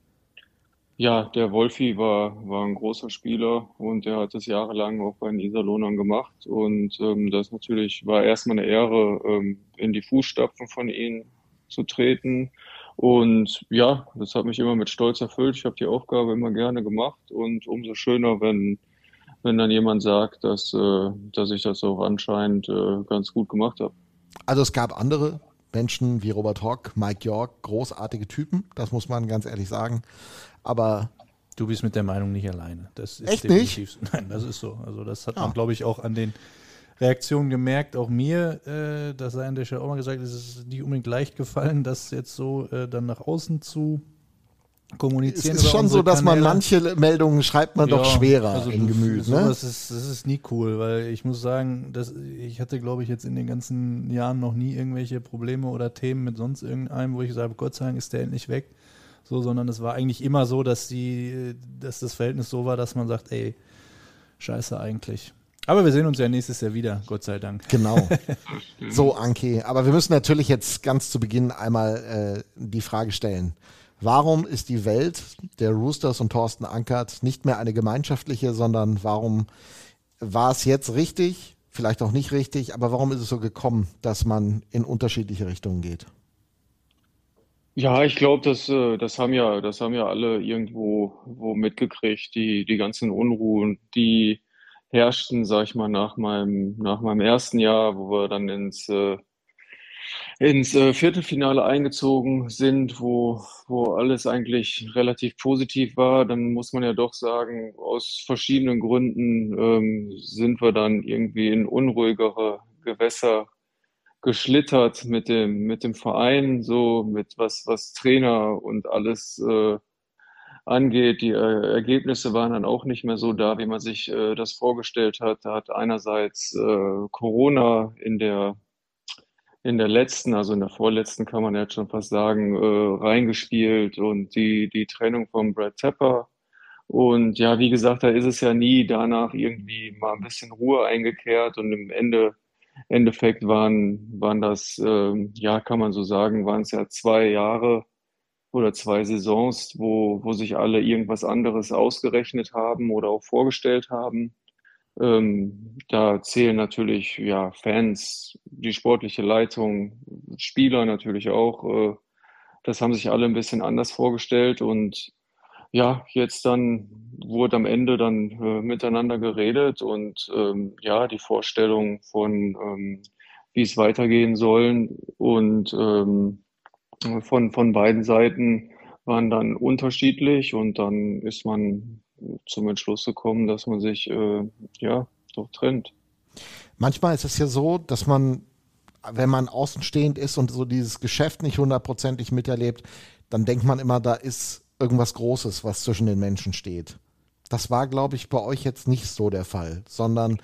[SPEAKER 11] ja, der Wolfi war, war ein großer Spieler und er hat es jahrelang auch bei den Iserlohnern gemacht. Und ähm, das natürlich war erstmal eine Ehre, ähm, in die Fußstapfen von ihm zu treten. Und ja, das hat mich immer mit Stolz erfüllt. Ich habe die Aufgabe immer gerne gemacht und umso schöner, wenn, wenn dann jemand sagt, dass, äh, dass ich das auch anscheinend äh, ganz gut gemacht habe.
[SPEAKER 1] Also es gab andere Menschen wie Robert Hock, Mike York, großartige Typen, das muss man ganz ehrlich sagen. Aber
[SPEAKER 2] Du bist mit der Meinung nicht alleine. Das ist
[SPEAKER 1] Echt
[SPEAKER 2] definitiv so. Nein, das ist so. Also das hat man,
[SPEAKER 1] Ah.
[SPEAKER 2] glaube ich, auch an den Reaktion gemerkt, auch mir, äh, das sei an der Stelle auch mal gesagt, es ist nicht unbedingt leicht gefallen, das jetzt so äh, dann nach außen zu kommunizieren.
[SPEAKER 1] Es ist schon so, dass man
[SPEAKER 2] Kanäle.
[SPEAKER 1] manche Meldungen schreibt man doch
[SPEAKER 2] Ja,
[SPEAKER 1] schwerer
[SPEAKER 2] also
[SPEAKER 1] in Gemüt. Ne?
[SPEAKER 2] sowas Ist, das ist nie cool, weil ich muss sagen, dass ich hatte, glaube ich, jetzt in den ganzen Jahren noch nie irgendwelche Probleme oder Themen mit sonst irgendeinem, wo ich sage, Gott sei Dank ist der endlich weg. So, sondern es war eigentlich immer so, dass die, dass das Verhältnis so war, dass man sagt, ey, scheiße eigentlich. Aber wir sehen uns ja nächstes Jahr wieder, Gott sei Dank.
[SPEAKER 1] Genau. So, Anke. Aber wir müssen natürlich jetzt ganz zu Beginn einmal äh, die Frage stellen. Warum ist die Welt der Roosters und Thorsten Ankert nicht mehr eine gemeinschaftliche, sondern warum war es jetzt richtig, vielleicht auch nicht richtig, aber warum ist es so gekommen, dass man in unterschiedliche Richtungen geht?
[SPEAKER 11] Ja, ich glaube, das, äh, das haben ja, das haben ja alle irgendwo wo mitgekriegt, die, die ganzen Unruhen, die herrschten, sag ich mal, nach meinem, nach meinem ersten Jahr, wo wir dann ins, äh, ins äh, Viertelfinale eingezogen sind, wo, wo alles eigentlich relativ positiv war, dann muss man ja doch sagen, aus verschiedenen Gründen ähm, sind wir dann irgendwie in unruhigere Gewässer geschlittert mit dem, mit dem Verein, so mit was, was Trainer und alles äh, angeht. Die äh, Ergebnisse waren dann auch nicht mehr so da, wie man sich äh, das vorgestellt hat. Da hat einerseits äh, Corona in der in der letzten, also in der vorletzten kann man jetzt schon fast sagen, äh, reingespielt und die, die Trennung von Brad Tepper. Und ja, wie gesagt, da ist es ja nie danach irgendwie mal ein bisschen Ruhe eingekehrt und im Ende, Endeffekt waren, waren das, ähm, ja, kann man so sagen, waren es ja zwei Jahre oder zwei Saisons, wo, wo sich alle irgendwas anderes ausgerechnet haben oder auch vorgestellt haben. Ähm, da zählen natürlich ja Fans, die sportliche Leitung, Spieler natürlich auch. Äh, das haben sich alle ein bisschen anders vorgestellt und ja, jetzt dann wurde am Ende dann äh, miteinander geredet und ähm, ja, die Vorstellung von ähm, wie es weitergehen soll und ähm, von, von beiden Seiten waren dann unterschiedlich und dann ist man zum Entschluss gekommen, dass man sich äh, ja doch trennt.
[SPEAKER 1] Manchmal ist es ja so, dass man, wenn man außenstehend ist und so dieses Geschäft nicht hundertprozentig miterlebt, dann denkt man immer, da ist irgendwas Großes, was zwischen den Menschen steht. Das war, glaube ich, bei euch jetzt nicht so der Fall, sondern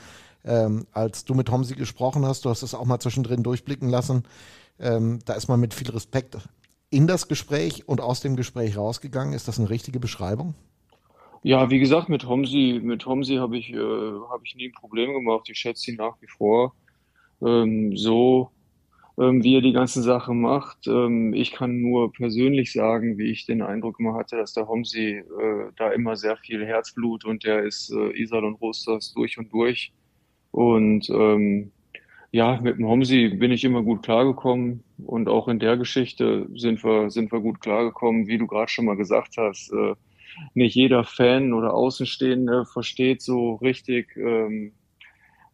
[SPEAKER 1] ähm, als du mit Homsi gesprochen hast, du hast es auch mal zwischendrin durchblicken lassen, ähm, da ist man mit viel Respekt in das Gespräch und aus dem Gespräch rausgegangen. Ist das eine richtige Beschreibung?
[SPEAKER 11] Ja, wie gesagt, mit Homsi, mit Homsi habe ich, äh, habe ich nie ein Problem gemacht. Ich schätze ihn nach wie vor ähm, so, ähm, wie er die ganze Sache macht. Ähm, ich kann nur persönlich sagen, wie ich den Eindruck immer hatte, dass der Homsi äh, da immer sehr viel Herzblut und der ist äh, Isal und Rosters durch und durch. Und ähm, ja, mit dem Homsi bin ich immer gut klargekommen und auch in der Geschichte sind wir, sind wir gut klargekommen, wie du gerade schon mal gesagt hast. Äh, nicht jeder Fan oder Außenstehende versteht so richtig, ähm,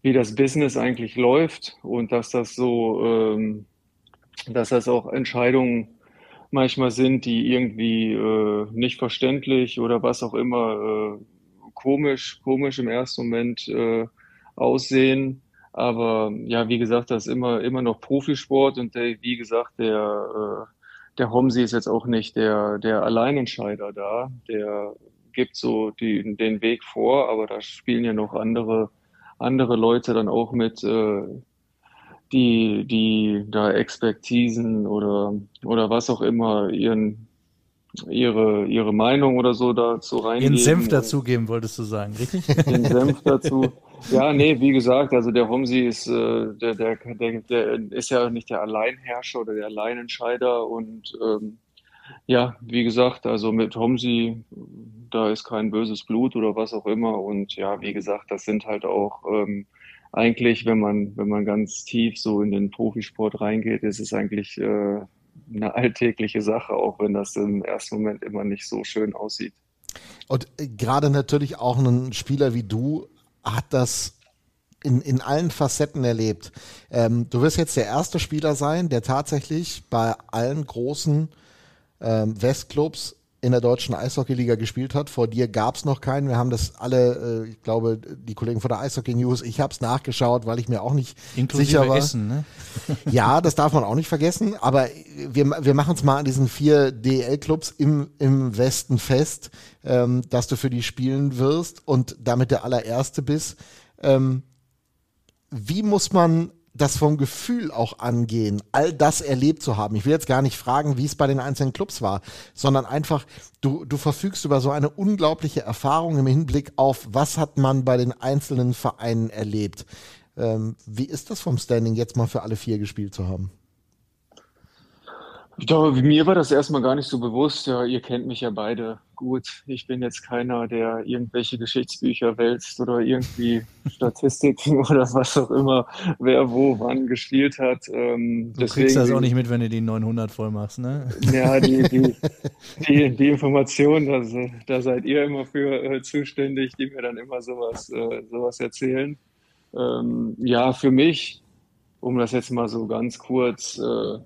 [SPEAKER 11] wie das Business eigentlich läuft und dass das so, ähm, dass das auch Entscheidungen manchmal sind, die irgendwie äh, nicht verständlich oder was auch immer äh, komisch, komisch im ersten Moment äh, aussehen. Aber ja, wie gesagt, das ist immer, immer noch Profisport und der, wie gesagt, der, äh, der Homsi ist jetzt auch nicht der, der Alleinentscheider da. Der gibt so die, den Weg vor, aber da spielen ja noch andere, andere Leute dann auch mit, äh, die, die da Expertisen oder, oder was auch immer ihren, ihre, ihre Meinung oder so dazu reingeben.
[SPEAKER 2] Ihren Senf dazugeben, wolltest du sagen, richtig?
[SPEAKER 11] Den Senf dazu. Ja, nee, wie gesagt, also der Homsi ist, äh, der, der, der, der ist ja nicht der Alleinherrscher oder der Alleinentscheider und ähm, ja, wie gesagt, also mit Homsi, da ist kein böses Blut oder was auch immer und ja, wie gesagt, das sind halt auch ähm, eigentlich, wenn man, wenn man ganz tief so in den Profisport reingeht, ist es eigentlich äh, eine alltägliche Sache, auch wenn das im ersten Moment immer nicht so schön aussieht.
[SPEAKER 1] Und äh, gerade natürlich auch ein Spieler wie du hat das in, in allen Facetten erlebt. Ähm, du wirst jetzt der erste Spieler sein, der tatsächlich bei allen großen ähm, Westclubs in der deutschen Eishockeyliga gespielt hat. Vor dir gab es noch keinen. Wir haben das alle, äh, ich glaube, die Kollegen von der Eishockey News, ich habe es nachgeschaut, weil ich mir auch nicht
[SPEAKER 2] Inklusive
[SPEAKER 1] sicher war.
[SPEAKER 2] Essen, ne?
[SPEAKER 1] Ja, das darf man auch nicht vergessen. Aber wir, wir machen es mal an diesen vier DL-Clubs im, im Westen fest, ähm, dass du für die spielen wirst und damit der allererste bist. Ähm, wie muss man das vom Gefühl auch angehen, all das erlebt zu haben. Ich will jetzt gar nicht fragen, wie es bei den einzelnen Clubs war, sondern einfach, du, du verfügst über so eine unglaubliche Erfahrung im Hinblick auf, was hat man bei den einzelnen Vereinen erlebt. Ähm, wie ist das vom Standing jetzt mal für alle vier gespielt zu haben?
[SPEAKER 11] Ich glaube, mir war das erstmal gar nicht so bewusst. Ja, ihr kennt mich ja beide gut. Ich bin jetzt keiner, der irgendwelche Geschichtsbücher wälzt oder irgendwie Statistiken oder was auch immer, wer wo wann gespielt hat. Ähm,
[SPEAKER 2] du deswegen, kriegst das auch nicht mit, wenn du die 900 voll machst, ne?
[SPEAKER 11] Ja, die, die, die, die Information, da, da seid ihr immer für äh, zuständig, die mir dann immer sowas, äh, sowas erzählen. Ähm, ja, für mich, um das jetzt mal so ganz kurz äh,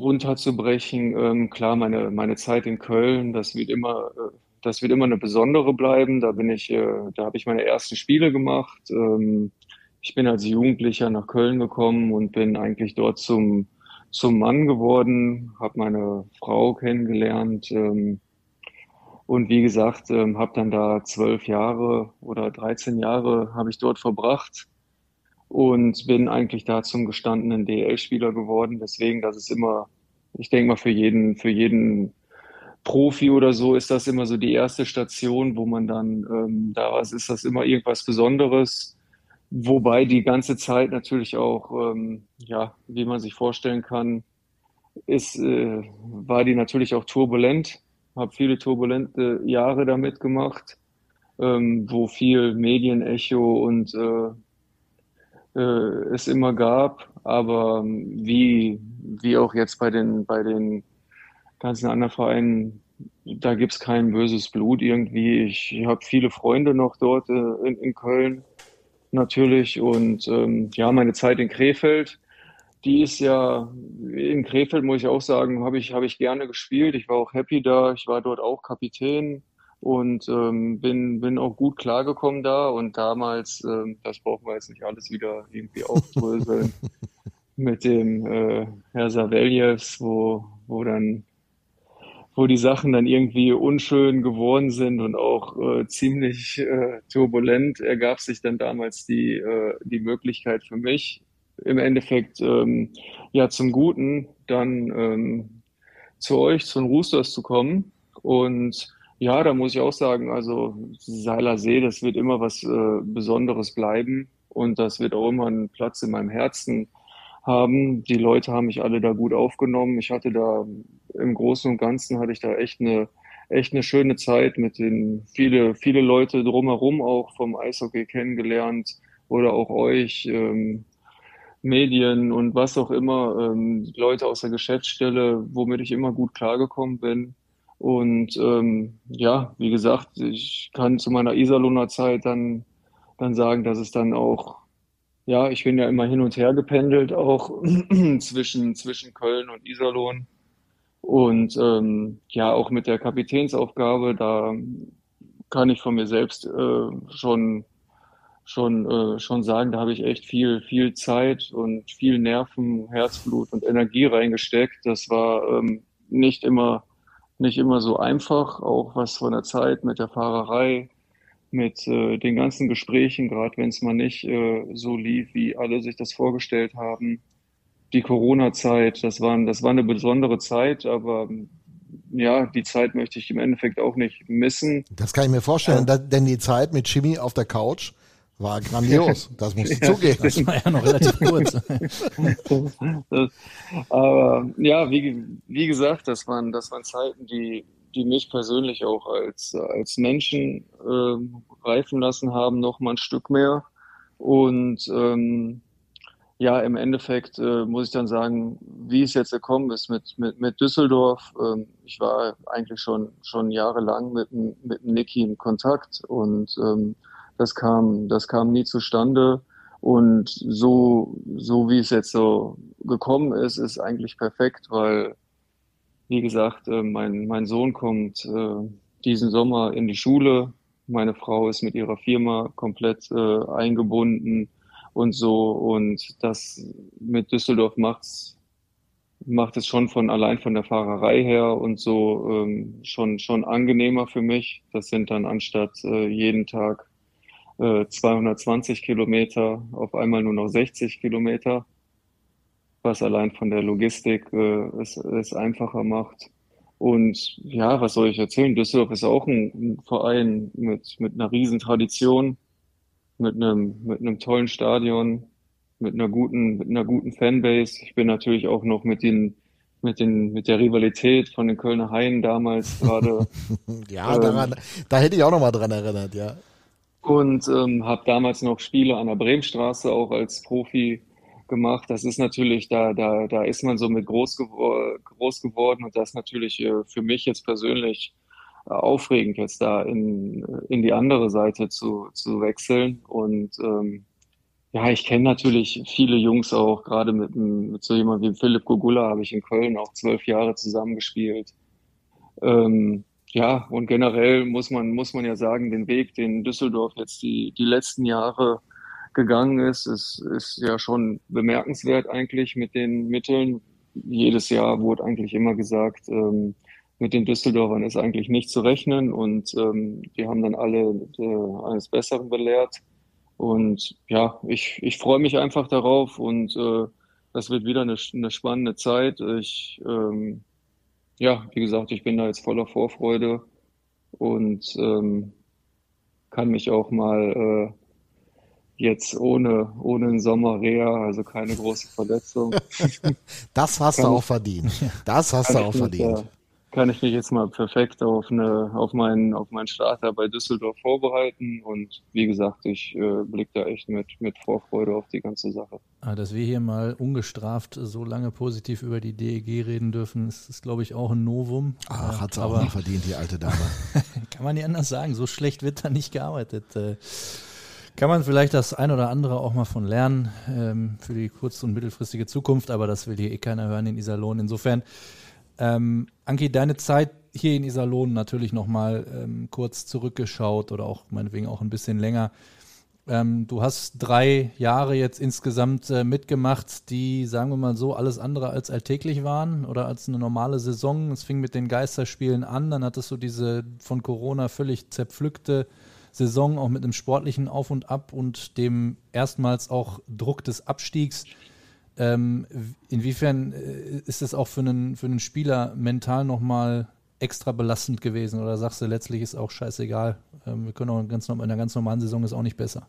[SPEAKER 11] runterzubrechen, ähm, klar, meine, meine Zeit in Köln, das wird immer, äh, das wird immer eine besondere bleiben. Da bin ich, äh, da habe ich meine ersten Spiele gemacht. Ähm, ich bin als Jugendlicher nach Köln gekommen und bin eigentlich dort zum, zum Mann geworden, habe meine Frau kennengelernt ähm, und wie gesagt, ähm, habe dann da zwölf Jahre oder 13 Jahre habe ich dort verbracht und bin eigentlich da zum gestandenen DL-Spieler geworden. Deswegen, das ist immer, ich denke mal, für jeden, für jeden Profi oder so ist das immer so die erste Station, wo man dann ähm, da ist, ist das immer irgendwas Besonderes. Wobei die ganze Zeit natürlich auch, ähm, ja, wie man sich vorstellen kann, ist, äh, war die natürlich auch turbulent. Habe viele turbulente Jahre damit gemacht, ähm, wo viel Medienecho und äh, äh, es immer gab. Aber ähm, wie, wie auch jetzt bei den, bei den ganzen anderen Vereinen, da gibt's kein böses Blut irgendwie. Ich, ich habe viele Freunde noch dort äh, in, in Köln natürlich. Und ähm, ja, meine Zeit in Krefeld, die ist ja, in Krefeld muss ich auch sagen, habe ich, hab ich gerne gespielt. Ich war auch happy da. Ich war dort auch Kapitän und ähm, bin, bin auch gut klargekommen da. Und damals, ähm, das brauchen wir jetzt nicht alles wieder irgendwie aufdröseln, mit dem äh, Herr Saveljews, wo, wo dann wo die Sachen dann irgendwie unschön geworden sind und auch äh, ziemlich äh, turbulent, ergab sich dann damals die, äh, die Möglichkeit für mich, im Endeffekt ähm, ja zum Guten dann ähm, zu euch, zu den Roosters zu kommen. Und ja, da muss ich auch sagen, also Seiler See, das wird immer was äh, Besonderes bleiben und das wird auch immer einen Platz in meinem Herzen haben. Die Leute haben mich alle da gut aufgenommen. Ich hatte da im Großen und Ganzen hatte ich da echt eine echt eine schöne Zeit mit den viele viele Leute drumherum auch vom Eishockey kennengelernt oder auch euch ähm, Medien und was auch immer ähm, Leute aus der Geschäftsstelle, womit ich immer gut klargekommen bin. Und ähm, ja, wie gesagt, ich kann zu meiner Iserlohner Zeit dann, dann sagen, dass es dann auch, ja, ich bin ja immer hin und her gependelt, auch zwischen, zwischen Köln und Iserlohn. Und ähm, ja, auch mit der Kapitänsaufgabe, da kann ich von mir selbst äh, schon schon äh, schon sagen, da habe ich echt viel viel Zeit und viel Nerven, Herzblut und Energie reingesteckt. Das war ähm, nicht immer nicht immer so einfach, auch was von der Zeit mit der Fahrerei, mit äh, den ganzen Gesprächen, gerade wenn es mal nicht äh, so lief, wie alle sich das vorgestellt haben. Die Corona-Zeit, das, waren, das war eine besondere Zeit, aber ja, die Zeit möchte ich im Endeffekt auch nicht missen.
[SPEAKER 1] Das kann ich mir vorstellen, ja. denn die Zeit mit Jimmy auf der Couch, war grandios, das musst du ja, zugeben.
[SPEAKER 2] Das war ja noch relativ kurz.
[SPEAKER 11] das, aber ja, wie, wie gesagt, das waren, das waren Zeiten, die, die mich persönlich auch als, als Menschen äh, reifen lassen haben, noch mal ein Stück mehr. Und ähm, ja, im Endeffekt äh, muss ich dann sagen, wie es jetzt gekommen ist mit, mit, mit Düsseldorf. Ähm, ich war eigentlich schon, schon jahrelang mit, mit Niki in Kontakt und ähm, das kam, das kam nie zustande. Und so, so wie es jetzt so gekommen ist, ist eigentlich perfekt, weil wie gesagt, äh, mein, mein Sohn kommt äh, diesen Sommer in die Schule. Meine Frau ist mit ihrer Firma komplett äh, eingebunden und so. Und das mit Düsseldorf macht's macht es schon von allein von der Fahrerei her und so ähm, schon schon angenehmer für mich. Das sind dann anstatt jeden Tag äh, 220 Kilometer auf einmal nur noch 60 Kilometer, was allein von der Logistik äh, es, es einfacher macht. Und ja, was soll ich erzählen? Düsseldorf ist auch ein, ein Verein mit, mit einer riesen Tradition, mit einem, mit einem tollen Stadion, mit einer guten, mit einer guten Fanbase. Ich bin natürlich auch noch mit den, mit den, mit der Rivalität von den Kölner Haien damals gerade.
[SPEAKER 1] ja, daran, da hätte ich auch noch mal dran erinnert, ja.
[SPEAKER 11] Und ähm, habe damals noch Spiele an der Bremenstraße auch als Profi gemacht. Das ist natürlich, da, da, da ist man so mit groß, gewor groß geworden und das ist natürlich äh, für mich jetzt persönlich äh, aufregend, jetzt da in, in die andere Seite zu, zu wechseln. Und ähm, ja, ich kenne natürlich viele Jungs auch, gerade mit, mit so jemand wie Philipp Gogula habe ich in Köln auch zwölf Jahre zusammengespielt. Ähm, ja, und generell muss man, muss man ja sagen, den Weg, den Düsseldorf jetzt die, die letzten Jahre gegangen ist, ist, ist ja schon bemerkenswert eigentlich mit den Mitteln. Jedes Jahr wurde eigentlich immer gesagt, ähm, mit den Düsseldorfern ist eigentlich nicht zu rechnen und ähm, die haben dann alle äh, eines Besseren belehrt. Und ja, ich, ich freue mich einfach darauf und äh, das wird wieder eine, eine spannende Zeit. Ich, ähm, ja, wie gesagt, ich bin da jetzt voller Vorfreude und ähm, kann mich auch mal äh, jetzt ohne, ohne einen Sommerreha, also keine große Verletzung.
[SPEAKER 1] das hast du auch verdient. Das hast du auch verdient.
[SPEAKER 11] Kann ich mich jetzt mal perfekt auf, eine, auf, meinen, auf meinen Starter bei Düsseldorf vorbereiten. Und wie gesagt, ich äh, blicke da echt mit, mit Vorfreude auf die ganze Sache.
[SPEAKER 2] Ah, dass wir hier mal ungestraft so lange positiv über die DEG reden dürfen, ist, ist glaube ich, auch ein Novum.
[SPEAKER 1] Ach, hat sie auch nicht verdient, die alte Dame.
[SPEAKER 2] kann man nicht anders sagen. So schlecht wird da nicht gearbeitet. Äh, kann man vielleicht das ein oder andere auch mal von lernen ähm, für die kurz- und mittelfristige Zukunft, aber das will hier eh keiner hören in Iserlohn. Insofern, ähm, Anki, deine Zeit hier in Iserlohn natürlich nochmal ähm, kurz zurückgeschaut oder auch meinetwegen auch ein bisschen länger. Ähm, du hast drei Jahre jetzt insgesamt äh, mitgemacht, die, sagen wir mal so, alles andere als alltäglich waren oder als eine normale Saison. Es fing mit den Geisterspielen an, dann hattest du diese von Corona völlig zerpflückte Saison auch mit einem sportlichen Auf und Ab und dem erstmals auch Druck des Abstiegs. Ähm, inwiefern äh, ist es auch für einen, für einen Spieler mental nochmal extra belastend gewesen oder sagst du, letztlich ist auch scheißegal, ähm, wir können auch ganz, in einer ganz normalen Saison ist auch nicht besser?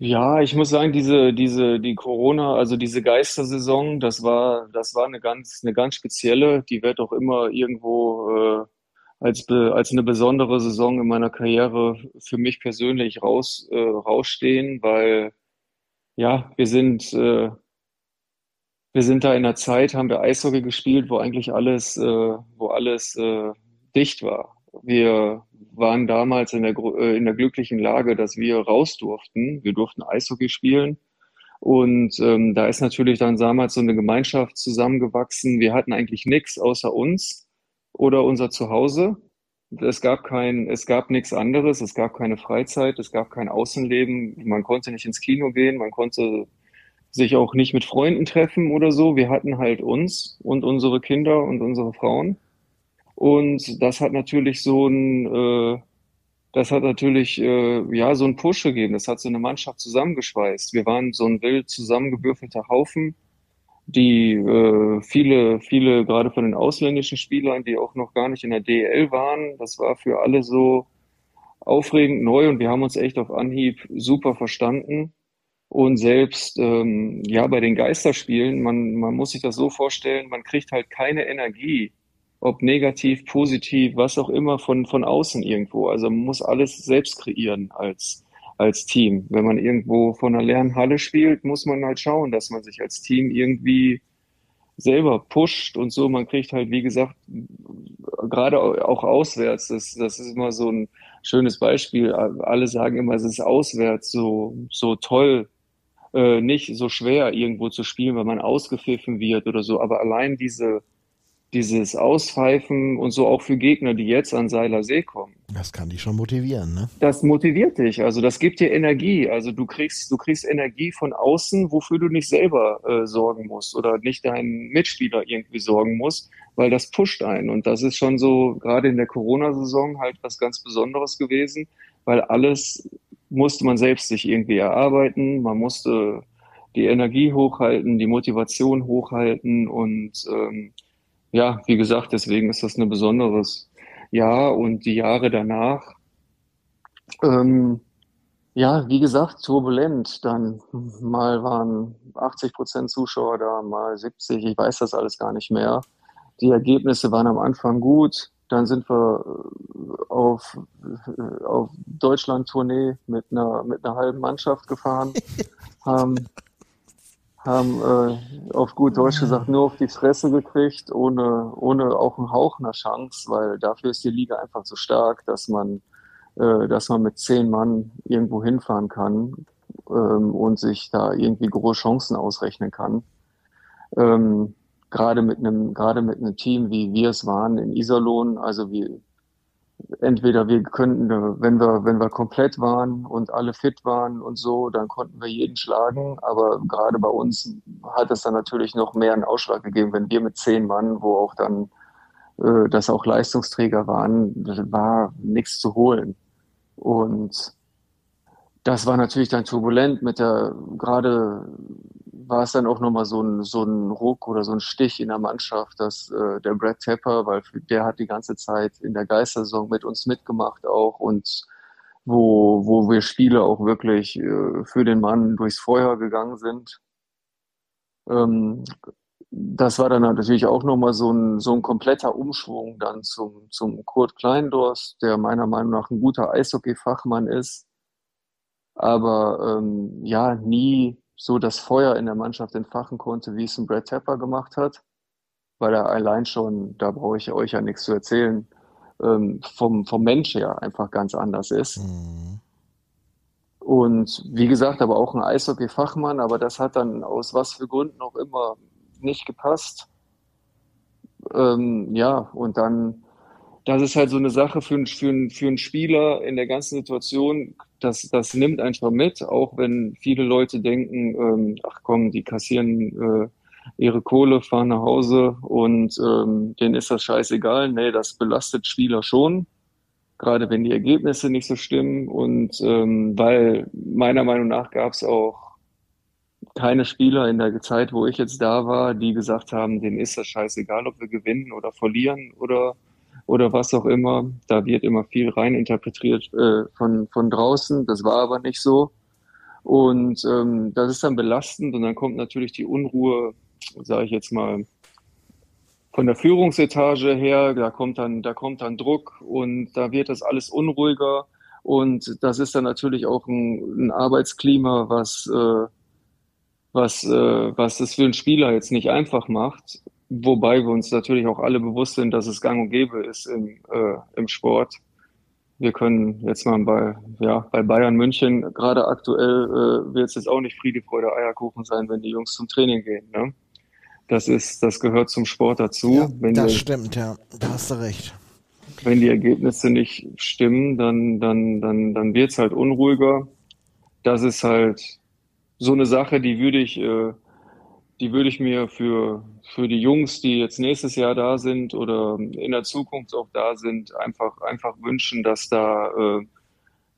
[SPEAKER 11] Ja, ich muss sagen, diese, diese, die Corona, also diese Geistersaison, das war, das war eine ganz, eine ganz spezielle. Die wird auch immer irgendwo äh, als, als eine besondere Saison in meiner Karriere für mich persönlich raus, äh, rausstehen, weil ja, wir sind, äh, wir sind da in der Zeit, haben wir Eishockey gespielt, wo eigentlich alles, äh, wo alles äh, dicht war. Wir waren damals in der, äh, in der glücklichen Lage, dass wir raus durften. Wir durften Eishockey spielen. Und ähm, da ist natürlich dann damals so eine Gemeinschaft zusammengewachsen. Wir hatten eigentlich nichts außer uns oder unser Zuhause. Es gab kein, es gab nichts anderes, es gab keine Freizeit, es gab kein Außenleben, man konnte nicht ins Kino gehen, man konnte sich auch nicht mit Freunden treffen oder so. Wir hatten halt uns und unsere Kinder und unsere Frauen. Und das hat natürlich so ein, äh, das hat natürlich äh, ja so einen Push gegeben. Das hat so eine Mannschaft zusammengeschweißt. Wir waren so ein wild zusammengewürfelter Haufen die äh, viele, viele gerade von den ausländischen Spielern, die auch noch gar nicht in der DEL waren, das war für alle so aufregend neu und wir haben uns echt auf Anhieb super verstanden. Und selbst ähm, ja bei den Geisterspielen, man, man muss sich das so vorstellen, man kriegt halt keine Energie, ob negativ, positiv, was auch immer von, von außen irgendwo. Also man muss alles selbst kreieren als, als Team. Wenn man irgendwo von einer leeren Halle spielt, muss man halt schauen, dass man sich als Team irgendwie selber pusht und so. Man kriegt halt, wie gesagt, gerade auch auswärts, das, das ist immer so ein schönes Beispiel. Alle sagen immer, es ist auswärts so, so toll, äh, nicht so schwer irgendwo zu spielen, weil man ausgepfiffen wird oder so. Aber allein diese, dieses Auspfeifen und so auch für Gegner, die jetzt an Seiler See kommen.
[SPEAKER 1] Das kann dich schon motivieren, ne?
[SPEAKER 11] Das motiviert dich, also das gibt dir Energie. Also du kriegst, du kriegst Energie von außen, wofür du nicht selber äh, sorgen musst oder nicht deinen Mitspieler irgendwie sorgen musst, weil das pusht einen. Und das ist schon so, gerade in der Corona-Saison halt was ganz Besonderes gewesen, weil alles musste man selbst sich irgendwie erarbeiten, man musste die Energie hochhalten, die Motivation hochhalten und ähm, ja, wie gesagt, deswegen ist das ein besonderes Jahr und die Jahre danach, ähm, ja, wie gesagt, turbulent. Dann mal waren 80 Prozent Zuschauer da, mal 70, ich weiß das alles gar nicht mehr. Die Ergebnisse waren am Anfang gut. Dann sind wir äh, auf, äh, auf Deutschland-Tournee mit einer, mit einer halben Mannschaft gefahren, haben haben äh, auf gut Deutsch gesagt nur auf die Fresse gekriegt, ohne, ohne auch einen Hauch einer Chance, weil dafür ist die Liga einfach zu stark, dass man, äh, dass man mit zehn Mann irgendwo hinfahren kann ähm, und sich da irgendwie große Chancen ausrechnen kann. Ähm, gerade mit einem, gerade mit einem Team, wie wir es waren in Iserlohn, also wie entweder wir könnten, wenn wir, wenn wir komplett waren und alle fit waren und so, dann konnten wir jeden schlagen. Aber gerade bei uns hat es dann natürlich noch mehr einen Ausschlag gegeben, wenn wir mit zehn Mann, wo auch dann äh, das auch Leistungsträger waren, war nichts zu holen. Und das war natürlich dann turbulent mit der, gerade war es dann auch nochmal so ein, so ein Ruck oder so ein Stich in der Mannschaft, dass äh, der Brad Tepper, weil der hat die ganze Zeit in der Geistersaison mit uns mitgemacht auch und wo, wo wir Spiele auch wirklich äh, für den Mann durchs Feuer gegangen sind. Ähm, das war dann natürlich auch nochmal so ein, so ein kompletter Umschwung dann zum, zum Kurt Kleindorst, der meiner Meinung nach ein guter Eishockey-Fachmann ist, aber ähm, ja, nie so das Feuer in der Mannschaft entfachen konnte, wie es ein Brad Tepper gemacht hat, weil er allein schon, da brauche ich euch ja nichts zu erzählen, ähm, vom, vom Mensch her einfach ganz anders ist. Mhm. Und wie gesagt, aber auch ein Eishockey-Fachmann, aber das hat dann aus was für Gründen auch immer nicht gepasst. Ähm, ja, und dann das ist halt so eine Sache für, für, für einen Spieler in der ganzen Situation, das, das nimmt einfach mit, auch wenn viele Leute denken, ähm, ach komm, die kassieren äh, ihre Kohle, fahren nach Hause und ähm, denen ist das scheißegal. Nee, das belastet Spieler schon, gerade wenn die Ergebnisse nicht so stimmen und ähm, weil meiner Meinung nach gab es auch keine Spieler in der Zeit, wo ich jetzt da war, die gesagt haben, denen ist das scheißegal, ob wir gewinnen oder verlieren oder oder was auch immer. Da wird immer viel reininterpretiert äh, von, von draußen. Das war aber nicht so. Und ähm, das ist dann belastend und dann kommt natürlich die Unruhe, sage ich jetzt mal, von der Führungsetage her, da kommt dann, da kommt dann Druck und da wird das alles unruhiger. Und das ist dann natürlich auch ein, ein Arbeitsklima, was, äh, was, äh, was es für einen Spieler jetzt nicht einfach macht. Wobei wir uns natürlich auch alle bewusst sind, dass es gang und gäbe ist im, äh, im Sport. Wir können jetzt mal bei, ja, bei Bayern München, gerade aktuell äh, wird es jetzt auch nicht Friede, Freude, Eierkuchen sein, wenn die Jungs zum Training gehen. Ne? Das ist, das gehört zum Sport dazu.
[SPEAKER 1] Ja,
[SPEAKER 11] wenn
[SPEAKER 1] das
[SPEAKER 11] die,
[SPEAKER 1] stimmt, ja. Da hast du recht.
[SPEAKER 11] Wenn die Ergebnisse nicht stimmen, dann, dann, dann, dann wird's halt unruhiger. Das ist halt so eine Sache, die würde ich, äh, die würde ich mir für, für die Jungs, die jetzt nächstes Jahr da sind oder in der Zukunft auch da sind, einfach, einfach wünschen, dass da äh,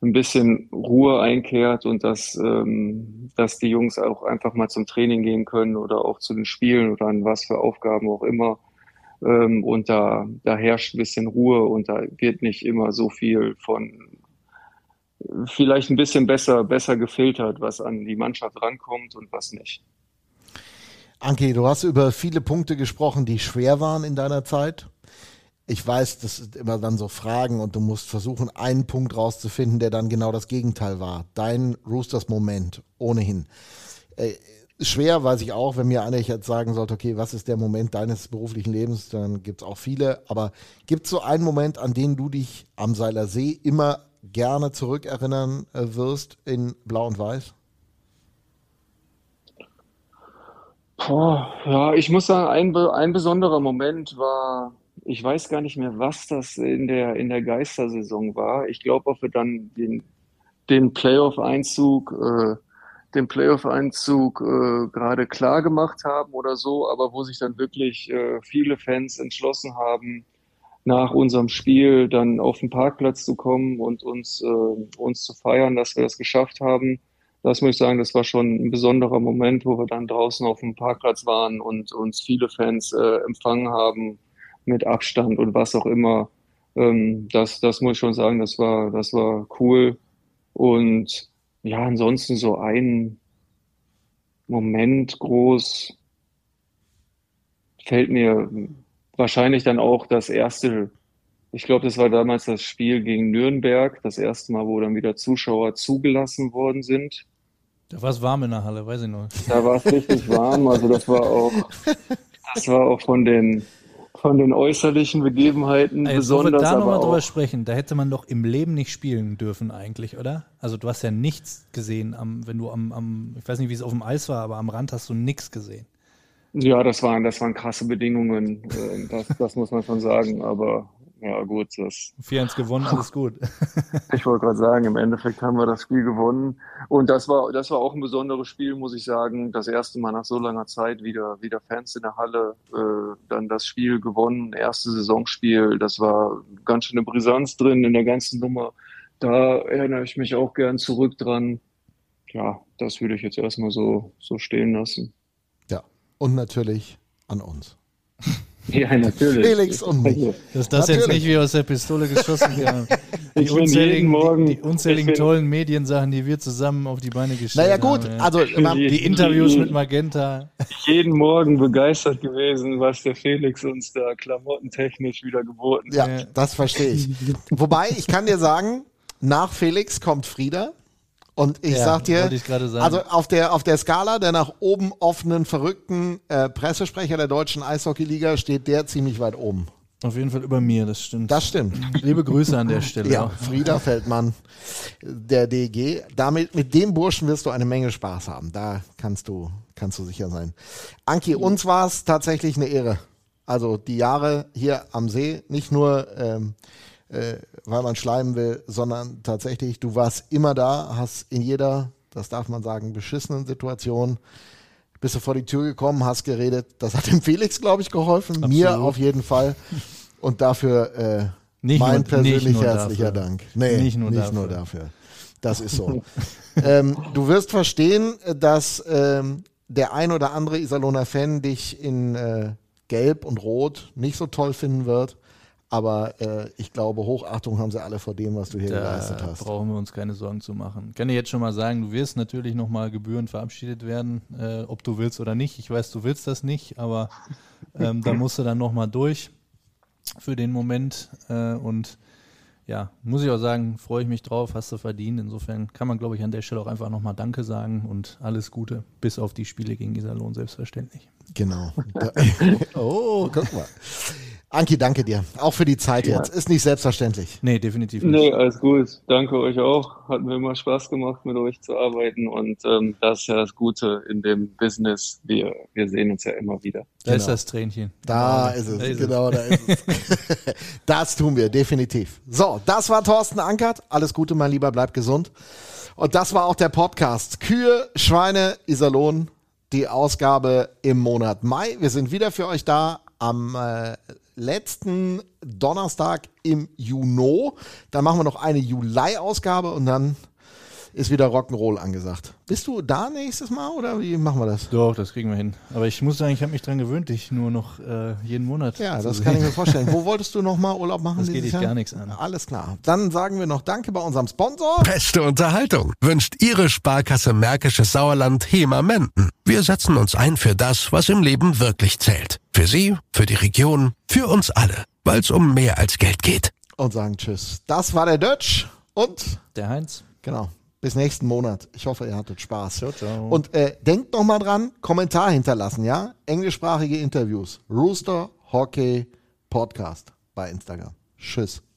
[SPEAKER 11] ein bisschen Ruhe einkehrt und dass, ähm, dass die Jungs auch einfach mal zum Training gehen können oder auch zu den Spielen oder an was für Aufgaben auch immer. Ähm, und da, da herrscht ein bisschen Ruhe und da wird nicht immer so viel von vielleicht ein bisschen besser, besser gefiltert, was an die Mannschaft rankommt und was nicht.
[SPEAKER 1] Anke, du hast über viele Punkte gesprochen, die schwer waren in deiner Zeit. Ich weiß, das sind immer dann so Fragen und du musst versuchen, einen Punkt rauszufinden, der dann genau das Gegenteil war. Dein Roosters-Moment, ohnehin. Äh, schwer weiß ich auch, wenn mir einer jetzt sagen sollte, okay, was ist der Moment deines beruflichen Lebens, dann gibt es auch viele. Aber gibt es so einen Moment, an den du dich am Seiler See immer gerne zurückerinnern äh, wirst in Blau und Weiß?
[SPEAKER 11] Boah, ja, ich muss sagen, ein, ein besonderer Moment war, ich weiß gar nicht mehr, was das in der, in der Geistersaison war. Ich glaube, ob wir dann den, den Playoff-Einzug, äh, den Playoff-Einzug äh, gerade klar gemacht haben oder so, aber wo sich dann wirklich äh, viele Fans entschlossen haben, nach unserem Spiel dann auf den Parkplatz zu kommen und uns, äh, uns zu feiern, dass wir das geschafft haben. Das muss ich sagen, das war schon ein besonderer Moment, wo wir dann draußen auf dem Parkplatz waren und uns viele Fans äh, empfangen haben mit Abstand und was auch immer. Ähm, das, das muss ich schon sagen, das war, das war cool. Und ja, ansonsten so ein Moment groß fällt mir wahrscheinlich dann auch das erste, ich glaube, das war damals das Spiel gegen Nürnberg, das erste Mal, wo dann wieder Zuschauer zugelassen worden sind.
[SPEAKER 2] Da war es warm in der Halle, weiß ich noch.
[SPEAKER 11] Da war es richtig warm, also das war auch, das war auch von den, von den äußerlichen Begebenheiten
[SPEAKER 2] Ey,
[SPEAKER 11] besonders.
[SPEAKER 2] Da nochmal drüber sprechen, da hätte man doch im Leben nicht spielen dürfen eigentlich, oder? Also du hast ja nichts gesehen, am, wenn du am, am, ich weiß nicht, wie es auf dem Eis war, aber am Rand hast du nichts gesehen.
[SPEAKER 11] ja, das waren, das waren krasse Bedingungen, äh, das, das muss man schon sagen, aber ja gut, das,
[SPEAKER 2] 4-1 gewonnen, alles gut.
[SPEAKER 11] Ich wollte gerade sagen, im Endeffekt haben wir das Spiel gewonnen. Und das war, das war auch ein besonderes Spiel, muss ich sagen. Das erste Mal nach so langer Zeit wieder, wieder Fans in der Halle, äh, dann das Spiel gewonnen, erste Saisonspiel. Das war ganz schön eine Brisanz drin in der ganzen Nummer. Da erinnere ich mich auch gern zurück dran. Ja, das würde ich jetzt erstmal so, so stehen lassen.
[SPEAKER 1] Ja. Und natürlich an uns.
[SPEAKER 11] Ja, natürlich.
[SPEAKER 1] Felix und mich.
[SPEAKER 2] Dass das jetzt nicht wie aus der Pistole geschossen wird. Die
[SPEAKER 11] Ich bin jeden
[SPEAKER 2] unzähligen,
[SPEAKER 11] Morgen-
[SPEAKER 2] die, die unzähligen tollen Mediensachen, die wir zusammen auf die Beine gestellt
[SPEAKER 1] Naja, gut,
[SPEAKER 2] haben. ja.
[SPEAKER 1] also man,
[SPEAKER 2] die Interviews mit Magenta.
[SPEAKER 11] Jeden Morgen begeistert gewesen, was der Felix uns da klamottentechnisch wieder geboten hat.
[SPEAKER 1] Ja, das verstehe ich. Wobei, ich kann dir sagen, nach Felix kommt Frieda. Und ich
[SPEAKER 2] Ja,
[SPEAKER 1] sag dir,
[SPEAKER 2] ich
[SPEAKER 1] also auf der, auf der Skala der nach oben offenen, verrückten äh, Pressesprecher der deutschen Eishockeyliga steht der ziemlich weit oben.
[SPEAKER 2] Auf jeden Fall über mir, das stimmt.
[SPEAKER 1] Das stimmt.
[SPEAKER 2] Liebe Grüße an der Stelle.
[SPEAKER 1] Ja, Frieda Feldmann, der DG. Damit, mit dem Burschen wirst du eine Menge Spaß haben. Da kannst du, kannst du sicher sein. Anki, uns war es tatsächlich eine Ehre. Also die Jahre hier am See, nicht nur, ähm, äh, weil man schleimen will, sondern tatsächlich, du warst immer da, hast in jeder, das darf man sagen, beschissenen Situation bist du vor die Tür gekommen, hast geredet. Das hat dem Felix, glaube ich, geholfen. Mir
[SPEAKER 2] Absolut.
[SPEAKER 1] auf jeden Fall. Und dafür äh,
[SPEAKER 2] Nicht
[SPEAKER 1] mein
[SPEAKER 2] nur-
[SPEAKER 1] persönlich
[SPEAKER 2] nicht nur
[SPEAKER 1] herzlicher
[SPEAKER 2] dafür.
[SPEAKER 1] Dank. Nee,
[SPEAKER 2] Nicht nur
[SPEAKER 1] nur
[SPEAKER 2] dafür.
[SPEAKER 1] dafür. Das ist so. ähm, du wirst verstehen, dass ähm, der ein oder andere Iserlohner Fan dich in äh, Gelb und Rot nicht so toll finden wird. Aber äh, ich glaube, Hochachtung haben sie alle vor dem, was du hier geleistet
[SPEAKER 2] Da
[SPEAKER 1] hast.
[SPEAKER 2] brauchen wir uns keine Sorgen zu machen. Ich kann dir jetzt schon mal sagen, du wirst natürlich nochmal gebührend verabschiedet werden, äh, ob du willst oder nicht. Ich weiß, du willst das nicht, aber ähm, da musst du dann nochmal durch für den Moment. Äh, und ja, muss ich auch sagen, freue ich mich drauf, hast du verdient. Insofern kann man, glaube ich, an der Stelle auch einfach nochmal Danke sagen und alles Gute, bis auf die Spiele gegen Iserlohn selbstverständlich.
[SPEAKER 1] Genau. Oh, guck mal. Anki, danke dir. Auch für die Zeit
[SPEAKER 11] Ja.
[SPEAKER 1] jetzt. Ist nicht selbstverständlich.
[SPEAKER 2] Nee, definitiv nicht.
[SPEAKER 11] Nee, alles gut. Danke euch auch. Hat mir immer Spaß gemacht, mit euch zu arbeiten. Und ähm, das ist ja das Gute in dem Business. Wir, wir sehen uns ja immer wieder.
[SPEAKER 2] Da ist
[SPEAKER 1] Genau.
[SPEAKER 2] das Tränchen.
[SPEAKER 1] Da
[SPEAKER 2] Genau.
[SPEAKER 1] ist es,
[SPEAKER 2] Da ist
[SPEAKER 1] genau, da ist es. das tun wir, definitiv. So, das war Thorsten Ankert. Alles Gute, mein Lieber, bleib gesund. Und das war auch der Podcast. Kühe, Schweine, Iserlohn, die Ausgabe im Monat Mai. Wir sind wieder für euch da am äh, letzten Donnerstag im Juni. Dann machen wir noch eine Juli-Ausgabe und dann ist wieder Rock'n'Roll angesagt. Bist du da nächstes Mal oder wie machen wir das?
[SPEAKER 2] Doch, das kriegen wir hin. Aber ich muss sagen, ich habe mich dran gewöhnt, dich nur noch äh, jeden Monat
[SPEAKER 1] Ja,
[SPEAKER 2] zu
[SPEAKER 1] das
[SPEAKER 2] sehen.
[SPEAKER 1] kann ich mir vorstellen. Wo wolltest du noch mal Urlaub machen?
[SPEAKER 2] Das geht dich gar nichts an.
[SPEAKER 1] Alles klar. Dann sagen wir noch Danke bei unserem Sponsor.
[SPEAKER 4] Beste Unterhaltung wünscht Ihre Sparkasse Märkisches Sauerland HEMA Menden. Wir setzen uns ein für das, was im Leben wirklich zählt. Für Sie, für die Region, für uns alle. Weil es um mehr als Geld geht.
[SPEAKER 1] Und sagen Tschüss. Das war der Dutch und
[SPEAKER 2] Der Heinz.
[SPEAKER 1] genau. Bis nächsten Monat. Ich hoffe, ihr hattet Spaß.
[SPEAKER 2] Ciao, ciao.
[SPEAKER 1] Und äh, denkt noch mal dran, Kommentar hinterlassen, ja? Englischsprachige Interviews. Rooster Hockey Podcast bei Instagram. Tschüss.